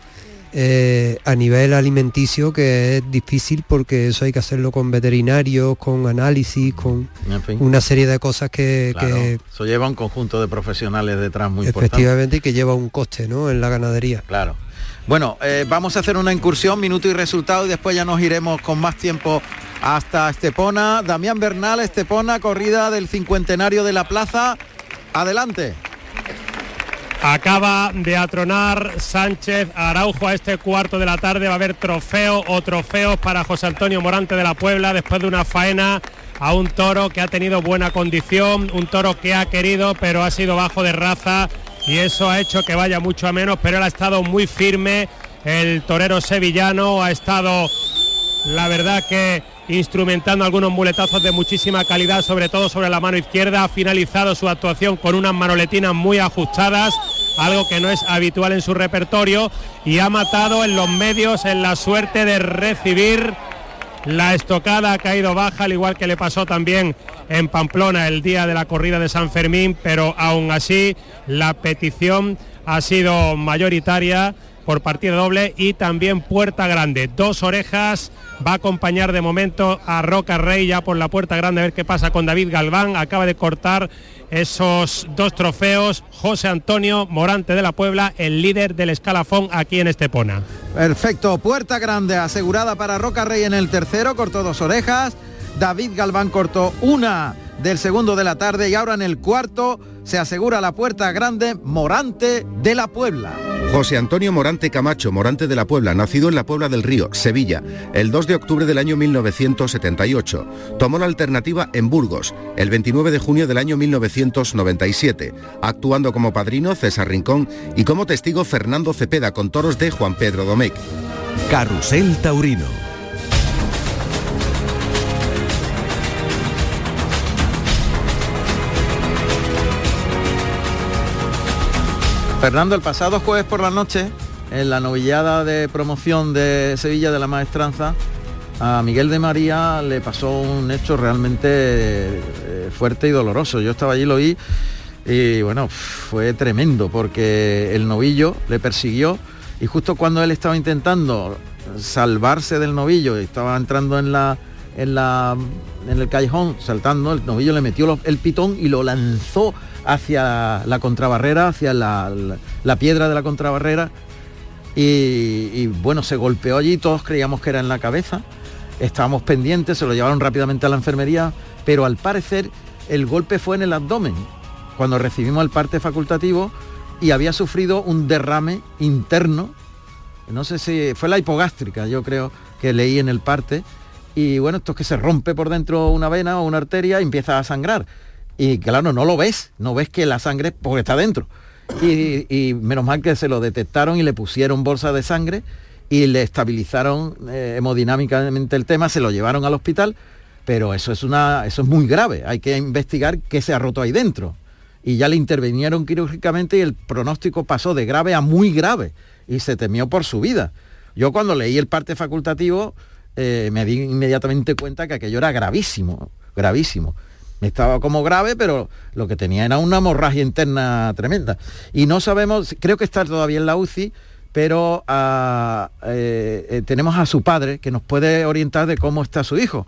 eh, a nivel alimenticio que es difícil porque eso hay que hacerlo con veterinarios, con análisis, con En fin. una serie de cosas que, Claro, que eso lleva un conjunto de profesionales detrás muy importante. efectivamente y que lleva un coste ¿no? en la ganadería. Claro. Bueno, eh, vamos a hacer una incursión, minuto y resultado, y después ya nos iremos con más tiempo hasta Estepona. Damián Bernal, Estepona, corrida del cincuentenario de la plaza. Adelante. Acaba de atronar Sánchez Araujo a este cuarto de la tarde. Va a haber trofeo o trofeos para José Antonio Morante de la Puebla después de una faena a un toro que ha tenido buena condición, un toro que ha querido pero ha sido bajo de raza y eso ha hecho que vaya mucho a menos, pero él ha estado muy firme. El torero sevillano ha estado la verdad que instrumentando algunos muletazos de muchísima calidad, sobre todo sobre la mano izquierda, ha finalizado su actuación con unas manoletinas muy ajustadas, algo que no es habitual en su repertorio, y ha matado en los medios en la suerte de recibir la estocada ha caído baja, al igual que le pasó también en Pamplona el día de la corrida de San Fermín, pero aún así la petición ha sido mayoritaria por partida doble y también puerta grande. Dos orejas va a acompañar de momento a Roca Rey ya por la puerta grande a ver qué pasa con David Galván. Acaba de cortar esos dos trofeos. José Antonio Morante de la Puebla, el líder del escalafón aquí en Estepona. Perfecto, puerta grande asegurada para Roca Rey en el tercero, cortó dos orejas. David Galván cortó una del segundo de la tarde y ahora en el cuarto se asegura la puerta grande Morante de la Puebla. José Antonio Morante Camacho, Morante de la Puebla, nacido en la Puebla del Río, Sevilla, el 2 de octubre del año 1978. Tomó la alternativa en Burgos, el 29 de junio del año 1997, actuando como padrino César Rincón y como testigo Fernando Cepeda con toros de Juan Pedro Domecq. Carrusel Taurino. Fernando, el pasado jueves por la noche, en la novillada de promoción de Sevilla de la Maestranza, a Miguel de María le pasó un hecho realmente eh, fuerte y doloroso. Yo estaba allí, lo vi y bueno, fue tremendo porque el novillo le persiguió y justo cuando él estaba intentando salvarse del novillo estaba entrando en la en la en el callejón saltando el novillo le metió el pitón y lo lanzó hacia la contrabarrera hacia la, la- piedra de la contrabarrera y, y, bueno se golpeó allí todos creíamos que era en la cabeza estábamos pendientes se lo llevaron rápidamente a la enfermería pero al parecer el golpe fue en el abdomen cuando recibimos el parte facultativo y había sufrido un derrame interno no sé si fue la hipogástrica, yo creo que leí en el parte. Y bueno, esto es que se rompe por dentro una vena o una arteria y empieza a sangrar. Y claro, no lo ves, no ves que la sangre porque está dentro. Y, menos mal que se lo detectaron y le pusieron bolsa de sangre y le estabilizaron eh, hemodinámicamente el tema, se lo llevaron al hospital, pero eso es una, eso es muy grave. Hay que investigar qué se ha roto ahí dentro. Y ya le intervinieron quirúrgicamente y el pronóstico pasó de grave a muy grave y se temió por su vida. Yo cuando leí el parte facultativo eh, me di inmediatamente cuenta que aquello era gravísimo, gravísimo. Estaba como grave, pero lo que tenía era una hemorragia interna tremenda. Y no sabemos, creo que está todavía en la UCI, pero ah, eh, eh, tenemos a su padre que nos puede orientar de cómo está su hijo.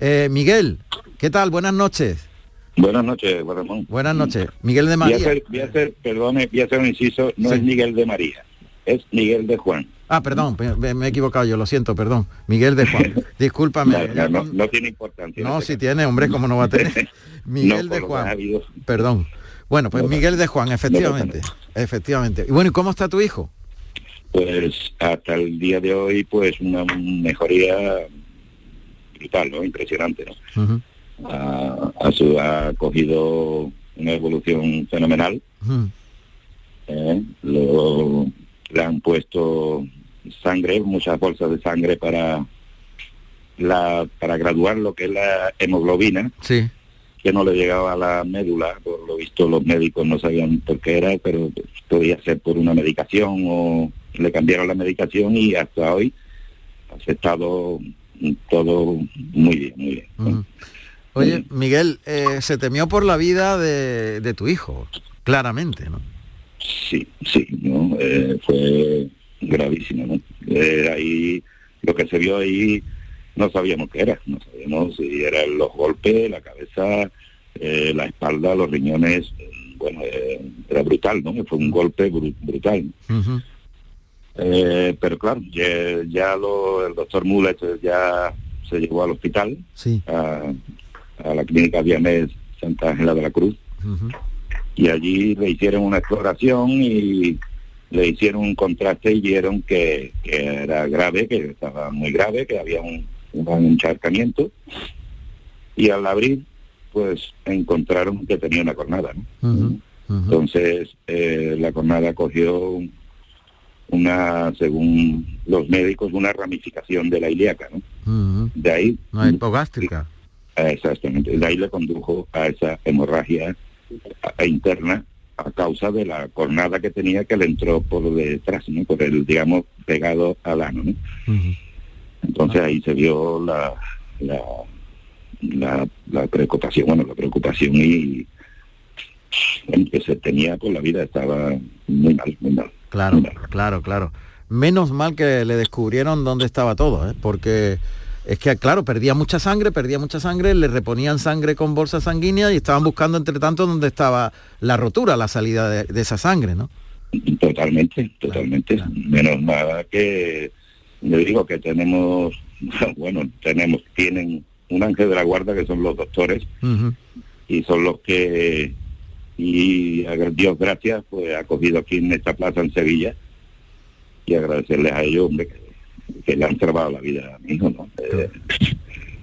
Eh, Miguel, ¿qué tal? Buenas noches. Buenas noches, Ramón. Buenas noches. Miguel de Voy a María. hacer, voy a hacer- perdone, voy a hacer un inciso, no Sí. es Miguel de María, es Miguel de Juan. Ah, perdón, me, me he equivocado yo, lo siento, perdón. Miguel de Juan. [laughs] Discúlpame. No, no, no, no tiene importancia. No, si tiene, hombre, ¿cómo no va a tener? [laughs] Miguel No, de Juan. Perdón. Bueno, pues. Miguel de Juan, efectivamente. Efectivamente. Y bueno, ¿y cómo está tu hijo? Pues hasta el día de hoy, pues una mejoría brutal, ¿no? Impresionante, ¿no? Ha, ha su- ha cogido una evolución fenomenal. ¿eh? Le han puesto sangre, muchas bolsas de sangre para la para graduar lo que es la hemoglobina Sí. que no le llegaba a la médula, por lo visto los médicos no sabían por qué era, pero podía ser por una medicación o le cambiaron la medicación y hasta hoy ha estado todo muy bien, muy bien. Oye, Miguel, eh, se temió por la vida de, tu hijo, claramente, ¿no? Sí, sí, ¿no? Eh, fue gravísimo, ¿no? Eh, ahí, lo que se vio ahí, no sabíamos qué era, no sabíamos si eran los golpes, la cabeza, la espalda, los riñones, bueno, era brutal, ¿no? Fue un golpe brutal. pero claro, ya, lo, el doctor Mulet ya se llevó al hospital, sí a la clínica Viamés Santa Ángela de la Cruz. Y allí le hicieron una exploración y le hicieron un contraste y vieron que, era grave, que estaba muy grave, que había un, un encharcamiento. Y al abrir, pues encontraron que tenía una cornada. Entonces, eh, la cornada cogió una, según los médicos, una ramificación de la ilíaca, ¿no? De ahí... Una hipogástrica. Exactamente. De ahí le condujo a esa hemorragia interna a causa de la cornada que tenía que le entró por detrás, ¿no? por el, digamos, pegado al ano. Entonces ahí se vio la, la, la, preocupación, bueno, la preocupación y que se tenía con la vida estaba muy mal, muy mal. Claro, claro, claro. Menos mal que le descubrieron dónde estaba todo, ¿eh? porque es que, claro, perdía mucha sangre, perdía mucha sangre, le reponían sangre con bolsa sanguínea y estaban buscando, entre tanto, dónde estaba la rotura, la salida de, esa sangre, ¿no? Totalmente, totalmente. Menos nada que, le digo que tenemos, [laughs] bueno, tenemos, tienen un ángel de la guarda que son los doctores y son los que, y a Dios gracias, pues ha cogido aquí en esta plaza en Sevilla y agradecerles a ellos, hombre, que le han salvado la vida a mi hijo, ¿no?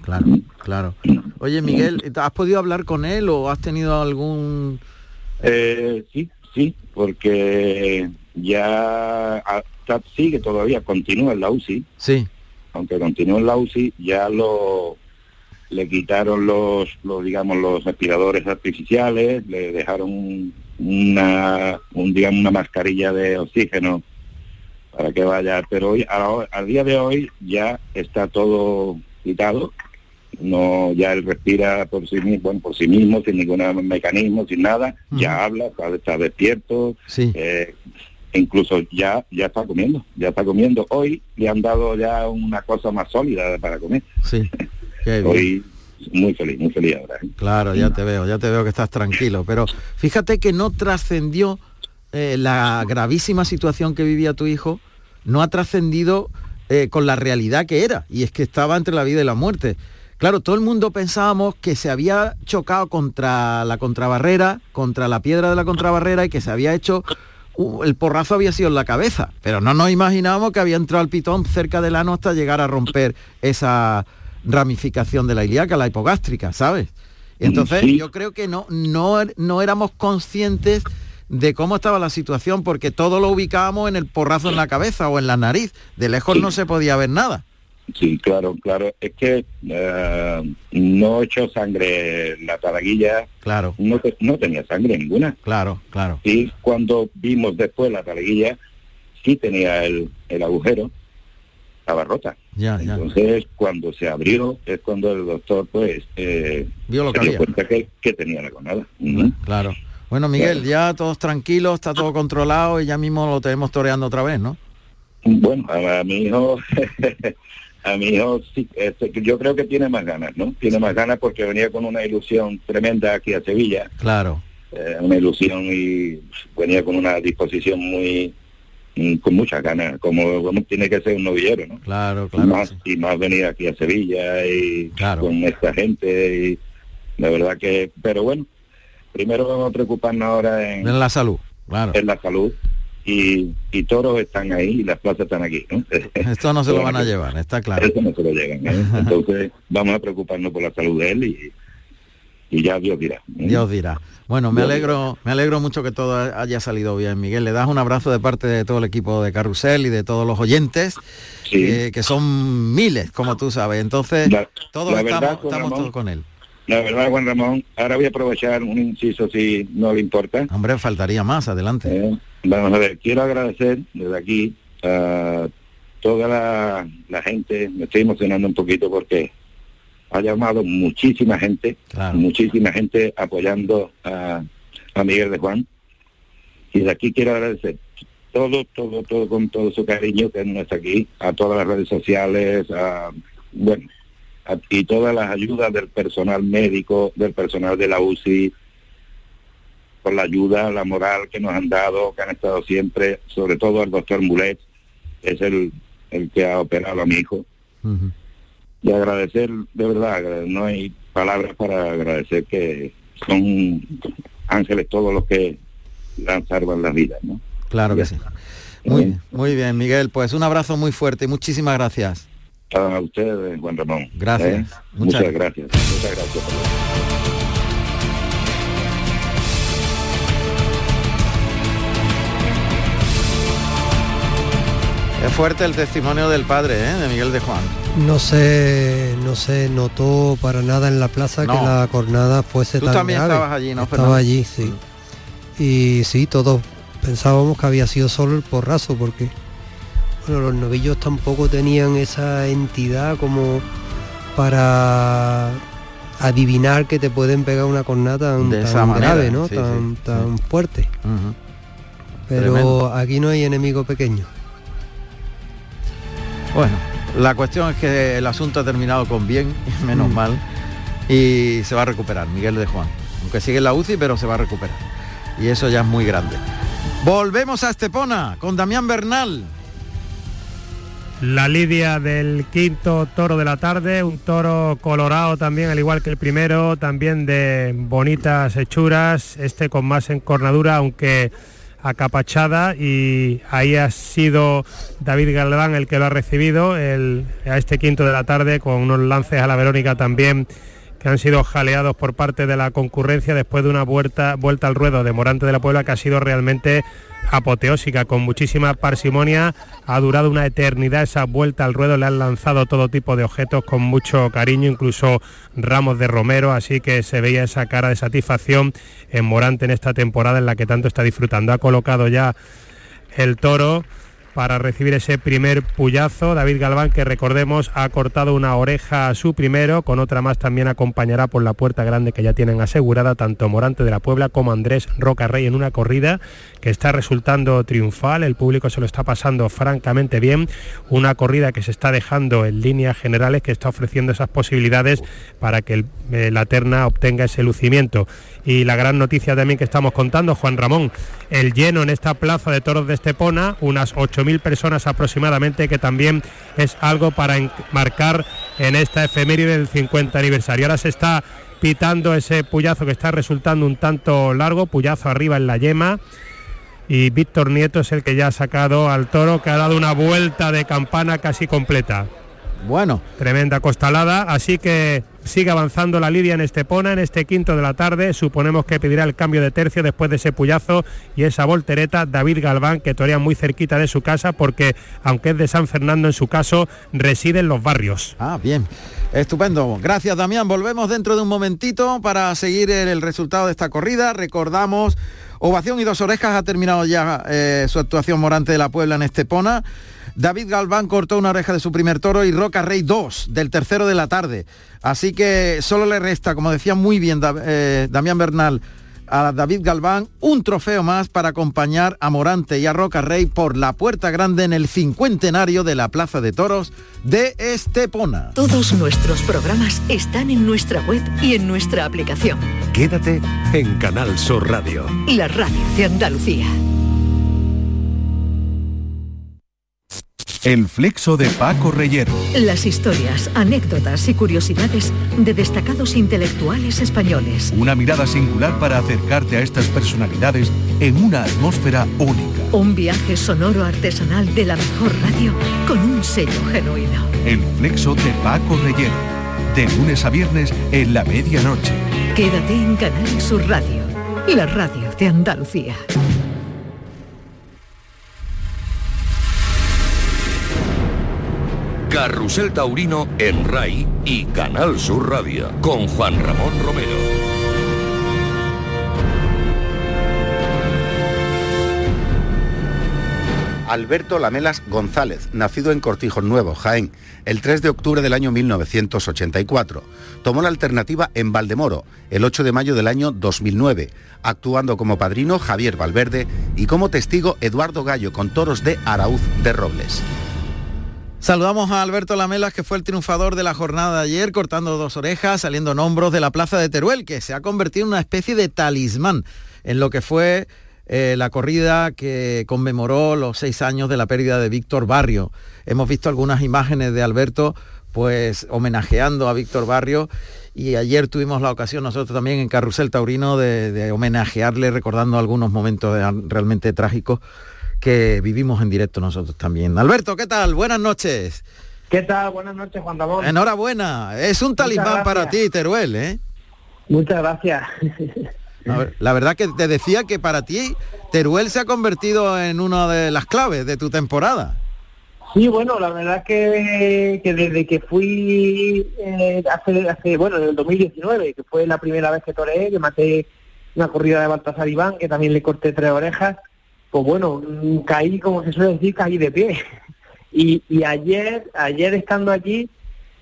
Claro, eh, claro. Oye, Miguel, ¿has podido hablar con él o has tenido algún...? Eh, sí, sí, porque ya sigue todavía, continúa en la UCI. Sí. Aunque continúa en la UCI, ya lo le quitaron los, los digamos los respiradores artificiales, le dejaron una un digamos una mascarilla de oxígeno para que vaya, pero hoy, al día de hoy ya está todo quitado, no ya él respira por sí mismo, bueno, por sí mismo, sin ningún mecanismo, sin nada, ya habla, está, despierto, eh, incluso ya ya está comiendo, ya está comiendo. Hoy le han dado ya una cosa más sólida para comer. Sí. [laughs] hoy muy feliz, muy feliz ahora. ¿eh? Claro, ya te veo, ya te veo que estás tranquilo, pero fíjate que no trascendió eh, la gravísima situación que vivía tu hijo no ha trascendido eh, con la realidad que era, y es que estaba entre la vida y la muerte. Claro, todo el mundo pensábamos que se había chocado contra la contrabarrera, contra la piedra de la contrabarrera y que se había hecho, uh, el porrazo había sido en la cabeza, pero no nos imaginábamos que había entrado el pitón cerca del ano hasta llegar a romper esa ramificación de la ilíaca, la hipogástrica, ¿sabes? Entonces yo creo que no, no, no éramos conscientes de cómo estaba la situación, porque todo lo ubicábamos en el porrazo en la cabeza o en la nariz. De lejos no se podía ver nada. Sí, claro, claro. Es que uh, no echó sangre la talaguilla. Claro. No, no tenía sangre ninguna. Claro, claro. Y cuando vimos después la talaguilla, sí tenía el, el agujero, estaba rota. Ya, ya. Entonces, cuando se abrió, es cuando el doctor, pues, eh, Vio lo se que dio cuenta que, que tenía la conada. Claro. Bueno, Miguel, ya todos tranquilos, está todo controlado y ya mismo lo tenemos toreando otra vez, ¿no? Bueno, a, mi hijo, [laughs] a mi hijo sí, este, yo creo que tiene más ganas, ¿no? Tiene más ganas porque venía con una ilusión tremenda aquí a Sevilla. Claro. Eh, una ilusión y venía con una disposición muy mm, con muchas ganas, como, como tiene que ser un novillero, ¿no? Claro, claro. Y más, y más venir aquí a Sevilla y con esta gente y la verdad que, pero bueno, primero vamos a preocuparnos ahora en, la salud, claro. En la salud. Y, y toros están ahí y las plazas están aquí. ¿no? [laughs] Esto no se lo van a llevar, está claro. Esto no se lo llegan. ¿eh? [laughs] Entonces vamos a preocuparnos por la salud de él y, y ya Dios dirá. ¿eh? Dios dirá. Bueno, me alegro, me alegro mucho que todo haya salido bien, Miguel. Le das un abrazo de parte de todo el equipo de Carrusel y de todos los oyentes, que son miles, como tú sabes. Entonces, todos estamos, estamos todos con él la verdad, Juan Ramón, ahora voy a aprovechar un inciso si no le importa. Hombre, faltaría más, adelante. Eh, vamos a ver, quiero agradecer desde aquí a toda la, la gente, me estoy emocionando un poquito porque ha llamado muchísima gente, muchísima gente apoyando a, a Miguel de Juan. Y de aquí quiero agradecer todo, todo, todo con todo su cariño que no está aquí, a todas las redes sociales, a, bueno, y todas las ayudas del personal médico, del personal de la UCI, por la ayuda, la moral que nos han dado, que han estado siempre, sobre todo al doctor Mulet, es el, el que ha operado a mi hijo. Y agradecer, de verdad, no hay palabras para agradecer que son ángeles todos los que salvan la vida, ¿no? Claro que sí. Muy, muy bien, Miguel. Pues un abrazo muy fuerte y muchísimas gracias. A ustedes, Juan Ramón. Gracias. ¿Eh? Muchas, gracias. Muchas gracias. Es fuerte el testimonio del padre, ¿eh? de Miguel de Juan. No se, no se notó para nada en la plaza que la jornada fuese Tú tan también grave. estabas allí, ¿no, Estaba Fernando? allí, sí. Y sí, todos pensábamos que había sido solo el porrazo, porque bueno, los novillos tampoco tenían esa entidad como para adivinar que te pueden pegar una cornada tan, De tan manera, grave, ¿no? sí, tan, sí, tan fuerte. Pero Tremendo. aquí no hay enemigo pequeño. Bueno, la cuestión es que el asunto ha terminado con bien, [laughs] menos Mm. mal, y se va a recuperar, Miguel de Juan. Aunque sigue en la UCI, pero se va a recuperar. Y eso ya es muy grande. Volvemos a Estepona con Damián Bernal. La lidia del quinto toro de la tarde, un toro colorado también, al igual que el primero, también de bonitas hechuras, este con más encornadura, aunque acapachada, y ahí ha sido David Galván el que lo ha recibido el- a este quinto de la tarde, con unos lances a la Verónica también que han sido jaleados por parte de la concurrencia después de una vuelta, vuelta al ruedo de Morante de la Puebla que ha sido realmente apoteósica, con muchísima parsimonia, ha durado una eternidad esa vuelta al ruedo, le han lanzado todo tipo de objetos con mucho cariño, incluso ramos de romero, así que se veía esa cara de satisfacción en Morante en esta temporada en la que tanto está disfrutando. Ha colocado ya el toro para recibir ese primer puyazo. David Galván, que recordemos, ha cortado una oreja a su primero, con otra más también acompañará por la puerta grande que ya tienen asegurada tanto Morante de la Puebla como Andrés Roca Rey en una corrida que está resultando triunfal. El público se lo está pasando francamente bien. Una corrida que se está dejando en líneas generales, que está ofreciendo esas posibilidades para que eh, la terna obtenga ese lucimiento. Y la gran noticia también que estamos contando, Juan Ramón, el lleno en esta plaza de toros de Estepona, unas 8.000 personas aproximadamente, que también es algo para marcar en esta efeméride del 50 aniversario. Ahora se está pitando ese puyazo que está resultando un tanto largo, puyazo arriba en la yema. Y Víctor Nieto es el que ya ha sacado al toro, que ha dado una vuelta de campana casi completa. Bueno. Tremenda costalada, así que sigue avanzando la lidia en Estepona en este quinto de la tarde. Suponemos que pedirá el cambio de tercio después de ese puyazo y esa voltereta. David Galván, que torea muy cerquita de su casa, porque aunque es de San Fernando, en su caso reside en los barrios. Ah, bien. Estupendo. Gracias, Damián. Volvemos dentro de un momentito para seguir el, resultado de esta corrida. Recordamos, Ovación y Dos Orejas ha terminado ya eh, su actuación Morante de la Puebla en Estepona. David Galván cortó una oreja de su primer toro y Roca Rey dos del tercero de la tarde. Así que solo le resta, como decía muy bien Da- eh, Damián Bernal, a David Galván un trofeo más para acompañar a Morante y a Roca Rey por la puerta grande en el cincuentenario de la Plaza de Toros de Estepona. Todos nuestros programas están en nuestra web y en nuestra aplicación. Quédate en Canal Sur Radio. La radio de Andalucía. El flexo de Paco Reyero. Las historias, anécdotas y curiosidades de destacados intelectuales españoles. Una mirada singular para acercarte a estas personalidades en una atmósfera única. Un viaje sonoro artesanal de la mejor radio con un sello genuino. El flexo de Paco Reyero. De lunes a viernes en la medianoche. Quédate en Canal Sur Radio, la radio de Andalucía. Carrusel Taurino en RAI y Canal Sur Radio con Juan Ramón Romero. Alberto Lamelas González, nacido en Cortijos Nuevo, Jaén, el 3 de octubre del año 1984. Tomó la alternativa en Valdemoro, el 8 de mayo del año 2009, actuando como padrino Javier Valverde y como testigo Eduardo Gallo con toros de Arauz de Robles. Saludamos a Alberto Lamelas, que fue el triunfador de la jornada de ayer, cortando dos orejas, saliendo en hombros de la plaza de Teruel, que se ha convertido en una especie de talismán en lo que fue eh, la corrida que conmemoró los seis años de la pérdida de Víctor Barrio. Hemos visto algunas imágenes de Alberto pues homenajeando a Víctor Barrio y ayer tuvimos la ocasión nosotros también en Carrusel Taurino de, homenajearle recordando algunos momentos realmente trágicos que vivimos en directo nosotros también. Alberto, ¿qué tal? Buenas noches. ¿Qué tal? Buenas noches, Juan Ramón. Enhorabuena. Es un talismán para ti, Teruel, ¿eh? Muchas gracias. La verdad que te decía que para ti Teruel se ha convertido en una de las claves de tu temporada. Sí, bueno, la verdad que, que desde que fui eh, hace, hace, bueno, en el 2019, que fue la primera vez que toreé, que maté una corrida de Baltasar Iván, que también le corté tres orejas, pues bueno, caí, como se suele decir, caí de pie. Y, y ayer, ayer estando allí,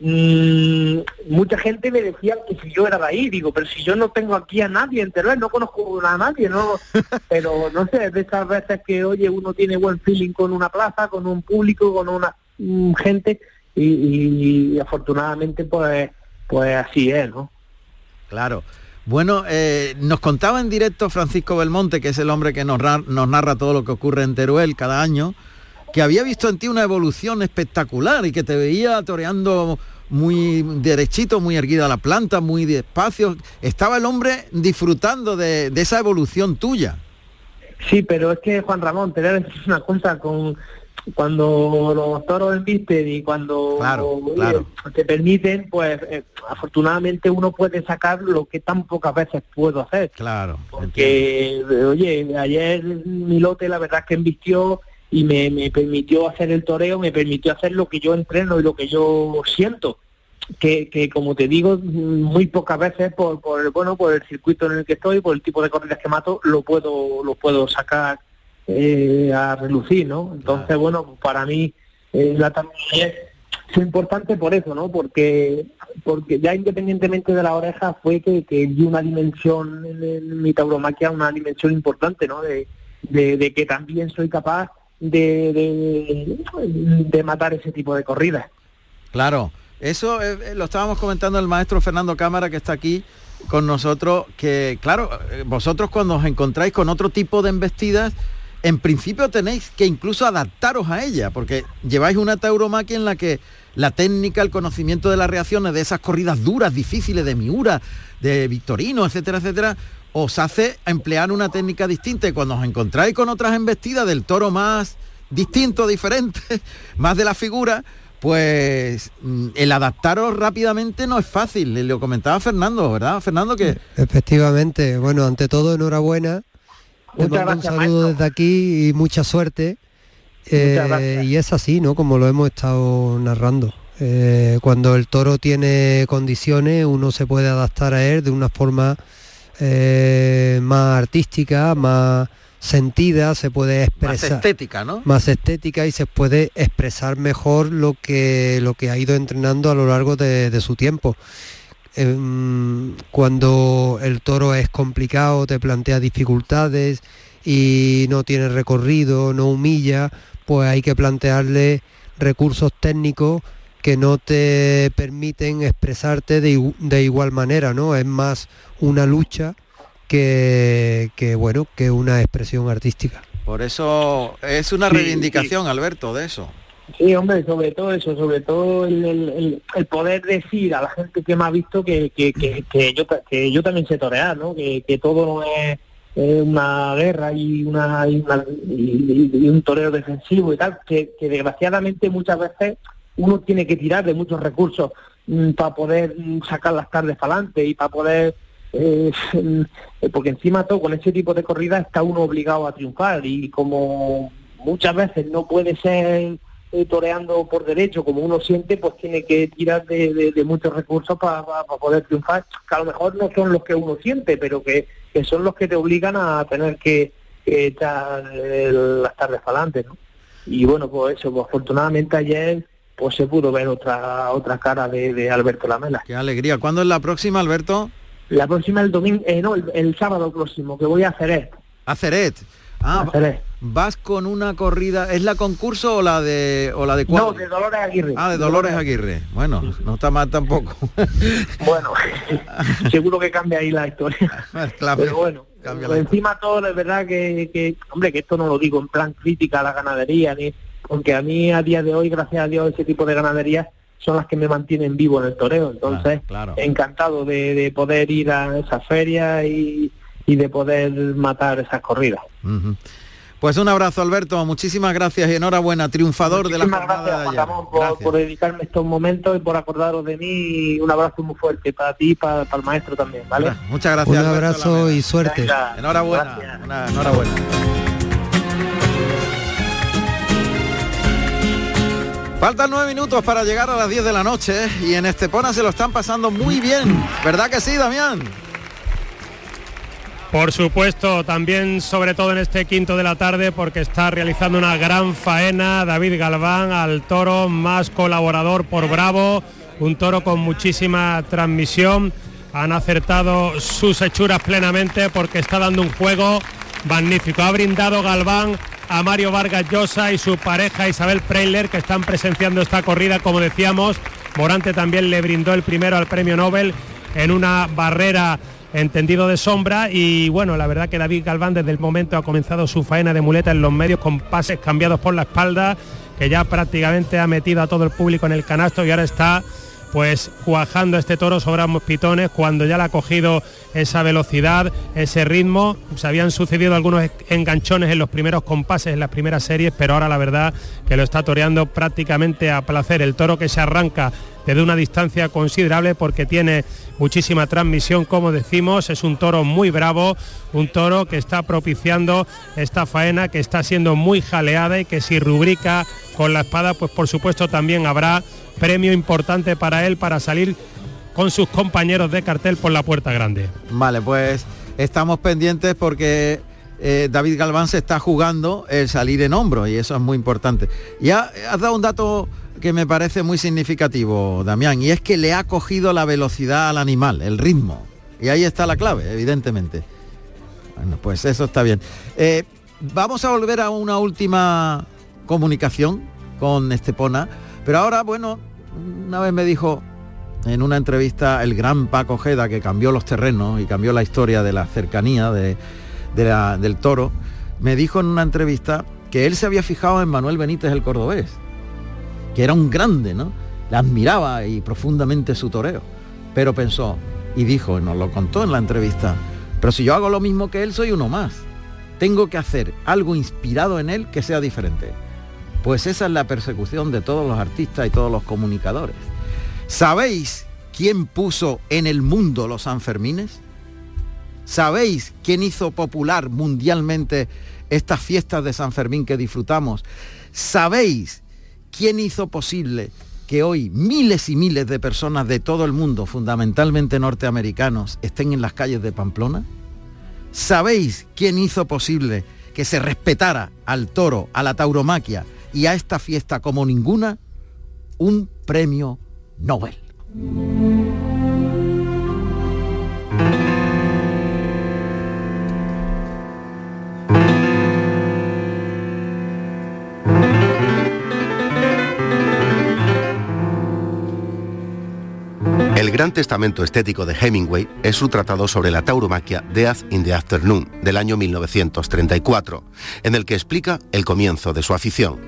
Mm, mucha gente me decía que si yo era de ahí, digo, pero si yo no tengo aquí a nadie en Teruel, no conozco a nadie, no, [laughs] pero no sé, de esas veces que oye uno tiene buen feeling con una plaza, con un público, con una mm, gente y, afortunadamente pues pues así es, ¿no? Claro. Bueno, eh, nos contaba en directo Francisco Belmonte, que es el hombre que nos, nos narra todo lo que ocurre en Teruel cada año, que había visto en ti una evolución espectacular y que te veía toreando muy derechito, muy erguida la planta, muy despacio. Estaba el hombre disfrutando de, esa evolución tuya. Sí, pero es que Juan Ramón, tener una cosa con cuando los toros embisten y cuando te permiten, pues eh, afortunadamente uno puede sacar lo que tan pocas veces puedo hacer. Claro. Porque, oye, ayer mi lote la verdad es que embistió y me, me, permitió hacer el toreo, me permitió hacer lo que yo entreno y lo que yo siento. Que, que como te digo, muy pocas veces por, por bueno por el circuito en el que estoy, por el tipo de corridas que mato, lo puedo, lo puedo sacar eh, a relucir, ¿no? Entonces, bueno, para mí eh, la también es, importante por eso, ¿no? Porque porque ya independientemente de la oreja fue que, que di una dimensión en, mi tauromaquia, una dimensión importante, ¿no? De, de, de, que también soy capaz de, de, matar ese tipo de corridas. Claro, eso eh, lo estábamos comentando el maestro Fernando Cámara que está aquí con nosotros, que claro, vosotros cuando os encontráis con otro tipo de embestidas, en principio tenéis que incluso adaptaros a ella, porque lleváis una tauromaquia en la que la técnica, el conocimiento de las reacciones de esas corridas duras, difíciles, de Miura, de Victorino, etcétera, etcétera, os hace emplear una técnica distinta y cuando os encontráis con otras embestidas del toro más distinto, diferente, [laughs] más de la figura, pues mm, el adaptaros rápidamente no es fácil. Le lo comentaba Fernando, ¿verdad? Fernando que... Efectivamente, bueno, ante todo enhorabuena. Un saludo desde aquí y mucha suerte. Eh, y es así, ¿no? Como lo hemos estado narrando. Eh, cuando el toro tiene condiciones, uno se puede adaptar a él de una forma eh, más artística, más sentida, se puede expresar. Más estética, ¿no? Más estética y se puede expresar mejor lo que, lo que ha ido entrenando a lo largo de, su tiempo. Em, cuando el toro es complicado, te plantea dificultades y no tiene recorrido, no humilla, pues hay que plantearle recursos técnicos que no te permiten expresarte de, igual manera, ¿no? Es más una lucha que, bueno, que una expresión artística. Por eso es una reivindicación, Alberto, de eso. Sí, hombre, sobre todo eso, sobre todo el, poder decir a la gente que me ha visto que, que, que, yo, que yo también sé torear, ¿no? Que, todo no es, una guerra y, una, y, y, un toreo defensivo y tal, que, desgraciadamente muchas veces uno tiene que tirar de muchos recursos mm, para poder mm, sacar las tardes para adelante y para poder eh, mm, [laughs] porque encima todo con ese tipo de corrida está uno obligado a triunfar y como muchas veces no puede ser eh, toreando por derecho como uno siente, pues tiene que tirar de, muchos recursos para poder triunfar, que a lo mejor no son los que uno siente, pero que, son los que te obligan a tener que, echar las tardes para adelante, ¿no? Y bueno, pues eso, pues afortunadamente ayer pues se pudo ver otra otra cara de, Alberto Lamela. Qué alegría. ¿Cuándo es la próxima, Alberto? La próxima el domingo, eh, no, el, sábado próximo, que voy a Ceret. A Ceret. Ah, vas con una corrida, ¿es la concurso o la de o la de No, de Dolores Aguirre. Ah, de Dolores Aguirre. Bueno, no está mal tampoco. [laughs] bueno, [laughs] seguro que cambia ahí la historia. [laughs] Pero bueno, encima todo es verdad que, que, hombre, que esto no lo digo en plan crítica a la ganadería, ni porque a mí a día de hoy, gracias a Dios, ese tipo de ganaderías son las que me mantienen vivo en el toreo. Entonces, encantado de, poder ir a esa feria y, y de poder matar esas corridas. Pues un abrazo Alberto, muchísimas gracias y enhorabuena, triunfador de la jornada gracias, Por, por, dedicarme estos momentos y por acordaros de mí. Un abrazo muy fuerte para ti y para, el maestro también, ¿vale? Muchas gracias. Un abrazo y suerte. enhorabuena. enhorabuena. Faltan nueve minutos para llegar a las 10 de la noche y en Estepona se lo están pasando muy bien. ¿Verdad que sí, Damián? Por supuesto, también sobre todo en este quinto de la tarde porque está realizando una gran faena David Galván al toro más colaborador por Bravo, un toro con muchísima transmisión. Han acertado sus hechuras plenamente porque está dando un juego magnífico. Ha brindado Galván a Mario Vargas Llosa y su pareja Isabel Preiler que están presenciando esta corrida, como decíamos. Morante también le brindó el primero al premio Nobel en una barrera entendido de sombra y bueno, la verdad que David Galván desde el momento ha comenzado su faena de muleta en los medios con pases cambiados por la espalda, que ya prácticamente ha metido a todo el público en el canasto y ahora está pues cuajando este toro sobre ambos pitones cuando ya le ha cogido esa velocidad, ese ritmo. Se habían sucedido algunos enganchones en los primeros compases, en las primeras series, pero ahora la verdad que lo está toreando prácticamente a placer. El toro que se arranca desde una distancia considerable porque tiene muchísima transmisión, como decimos, es un toro muy bravo, un toro que está propiciando esta faena, que está siendo muy jaleada y que si rubrica con la espada, pues por supuesto también habrá premio importante para él para salir con sus compañeros de cartel por la puerta grande. Vale, pues estamos pendientes porque eh, David Galván se está jugando el salir en hombro y eso es muy importante. Ya has dado un dato que me parece muy significativo, Damián, y es que le ha cogido la velocidad al animal, el ritmo. Y ahí está la clave, evidentemente. Bueno, pues eso está bien. Eh, vamos a volver a una última comunicación con Estepona, pero ahora, bueno, una vez me dijo en una entrevista el gran Paco Ojeda, que cambió los terrenos y cambió la historia de la cercanía de, del toro, me dijo en una entrevista que él se había fijado en Manuel Benítez el cordobés que era un grande, ¿no? Le admiraba y profundamente su toreo. Pero pensó, y dijo, nos lo contó en la entrevista, pero si yo hago lo mismo que él, soy uno más. Tengo que hacer algo inspirado en él que sea diferente. Pues esa es la persecución de todos los artistas y todos los comunicadores. ¿Sabéis quién puso en el mundo los Sanfermines? ¿Sabéis quién hizo popular mundialmente estas fiestas de San Fermín que disfrutamos? ¿Sabéis ¿Quién hizo posible que hoy miles y miles de personas de todo el mundo, fundamentalmente norteamericanos, estén en las calles de Pamplona? ¿Sabéis quién hizo posible que se respetara al toro, a la tauromaquia y a esta fiesta como ninguna? Un premio Nobel. Gran testamento estético de Hemingway es su tratado sobre la tauromaquia Death in the Afternoon del año 1934, en el que explica el comienzo de su afición.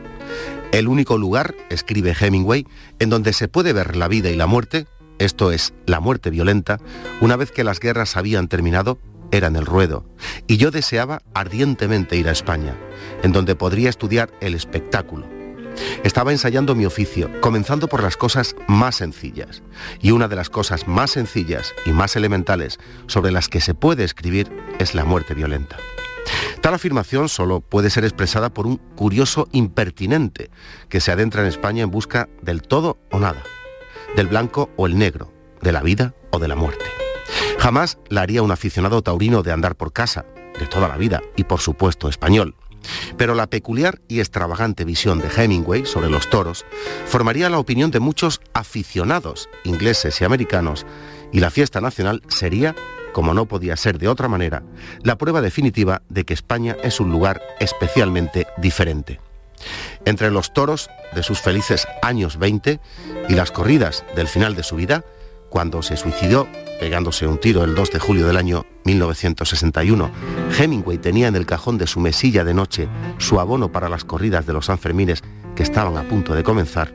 El único lugar, escribe Hemingway, en donde se puede ver la vida y la muerte, esto es, la muerte violenta, una vez que las guerras habían terminado, era en el ruedo, y yo deseaba ardientemente ir a España, en donde podría estudiar el espectáculo, estaba ensayando mi oficio, comenzando por las cosas más sencillas. Y una de las cosas más sencillas y más elementales sobre las que se puede escribir es la muerte violenta. Tal afirmación solo puede ser expresada por un curioso impertinente que se adentra en España en busca del todo o nada, del blanco o el negro, de la vida o de la muerte. Jamás la haría un aficionado taurino de andar por casa, de toda la vida, y por supuesto español. Pero la peculiar y extravagante visión de Hemingway sobre los toros formaría la opinión de muchos aficionados ingleses y americanos, y la fiesta nacional sería como no podía ser de otra manera, la prueba definitiva de que España es un lugar especialmente diferente. Entre los toros de sus felices años 20 y las corridas del final de su vida, cuando se suicidó pegándose un tiro el 2 de julio del año 1961, Hemingway tenía en el cajón de su mesilla de noche su abono para las corridas de los Sanfermines que estaban a punto de comenzar,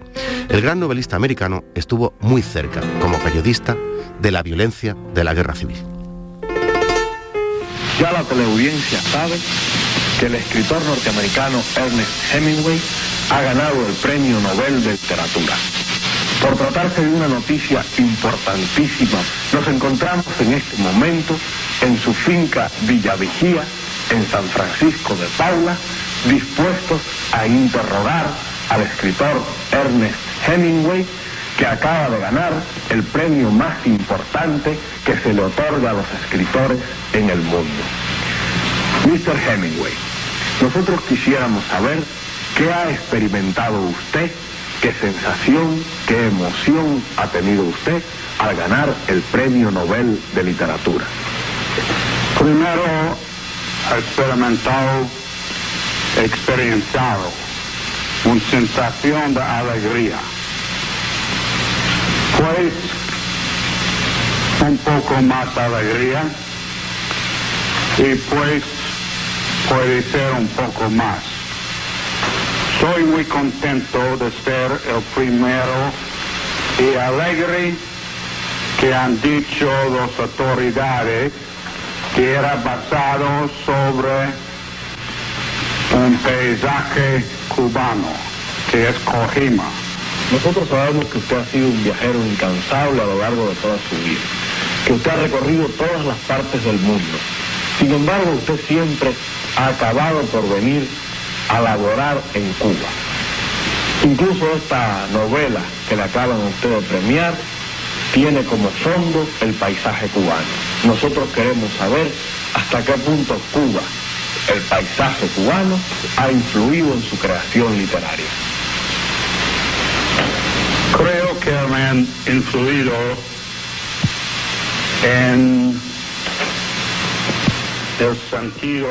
el gran novelista americano estuvo muy cerca, como periodista, de la violencia de la guerra civil. Ya la teleaudiencia sabe que el escritor norteamericano Ernest Hemingway ha ganado el Premio Nobel de Literatura. Por tratarse de una noticia importantísima, nos encontramos en este momento en su finca Villa Vigía, en San Francisco de Paula, dispuestos a interrogar al escritor Ernest Hemingway, que acaba de ganar el premio más importante que se le otorga a los escritores en el mundo. Mr. Hemingway, nosotros quisiéramos saber qué ha experimentado usted, qué sensación, qué emoción ha tenido usted al ganar el Premio Nobel de Literatura. Primero, experimentado, experienciado una sensación de alegría. Pues un poco más alegría y pues puede ser un poco más. Soy muy contento de ser el primero y alegre que han dicho las autoridades que era basado sobre un paisaje cubano, que es Cojima. Nosotros sabemos que usted ha sido un viajero incansable a lo largo de toda su vida, que usted ha recorrido todas las partes del mundo. Sin embargo, usted siempre ha acabado por venir a laborar en Cuba. Incluso esta novela que le acaban a usted de premiar tiene como fondo el paisaje cubano. Nosotros queremos saber hasta qué punto Cuba, el paisaje cubano, ha influido en su creación literaria. Creo que me han influido en el sentido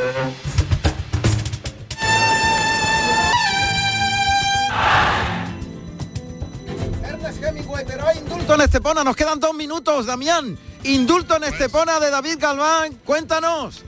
indulto en Estepona, nos quedan dos minutos, Damián. Indulto en Estepona de David Galván, cuéntanos.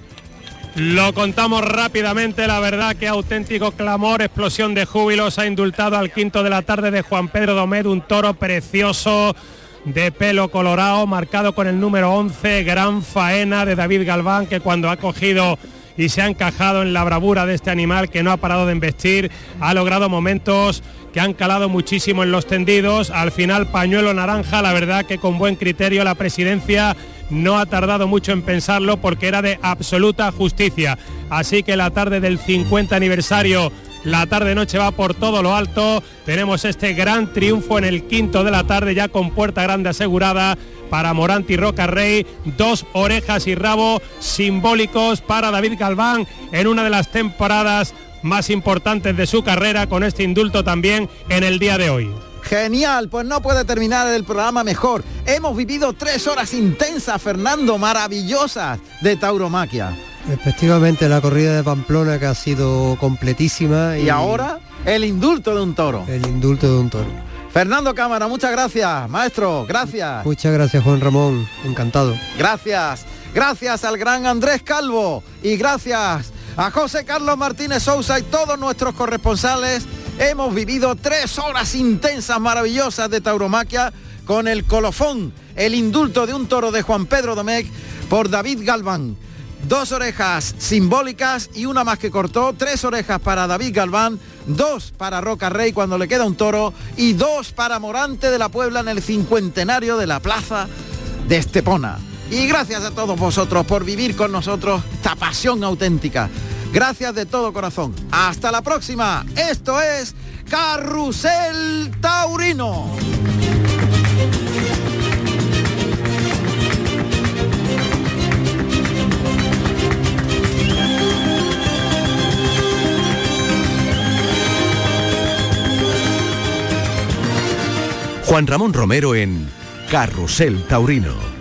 Lo contamos rápidamente, la verdad que auténtico clamor, explosión de júbilos ha indultado al quinto de la tarde de Juan Pedro Domed, un toro precioso de pelo colorado, marcado con el número 11, gran faena de David Galván, que cuando ha cogido y se ha encajado en la bravura de este animal que no ha parado de embestir, ha logrado momentos que han calado muchísimo en los tendidos, al final pañuelo naranja, la verdad que con buen criterio la presidencia no ha tardado mucho en pensarlo porque era de absoluta justicia. Así que la tarde del 50 aniversario la tarde-noche va por todo lo alto. Tenemos este gran triunfo en el quinto de la tarde ya con puerta grande asegurada para Moranti Roca Rey. Dos orejas y rabo simbólicos para David Galván en una de las temporadas más importantes de su carrera con este indulto también en el día de hoy. Genial, pues no puede terminar el programa mejor. Hemos vivido tres horas intensas, Fernando, maravillosas de tauromaquia. Efectivamente, la corrida de Pamplona que ha sido completísima. Y, ahora el indulto de un toro. El indulto de un toro. Fernando Cámara, muchas gracias, maestro, gracias. Muchas gracias, Juan Ramón, encantado. Gracias, gracias al gran Andrés Calvo y gracias a José Carlos Martínez Sousa y todos nuestros corresponsales. Hemos vivido tres horas intensas, maravillosas de tauromaquia con el colofón, el indulto de un toro de Juan Pedro Domecq por David Galván. Dos orejas simbólicas y una más que cortó, tres orejas para David Galván, dos para Roca Rey cuando le queda un toro y dos para Morante de la Puebla en el cincuentenario de la plaza de Estepona. Y gracias a todos vosotros por vivir con nosotros esta pasión auténtica. Gracias de todo corazón. Hasta la próxima. Esto es Carrusel Taurino. Juan Ramón Romero en Carrusel Taurino.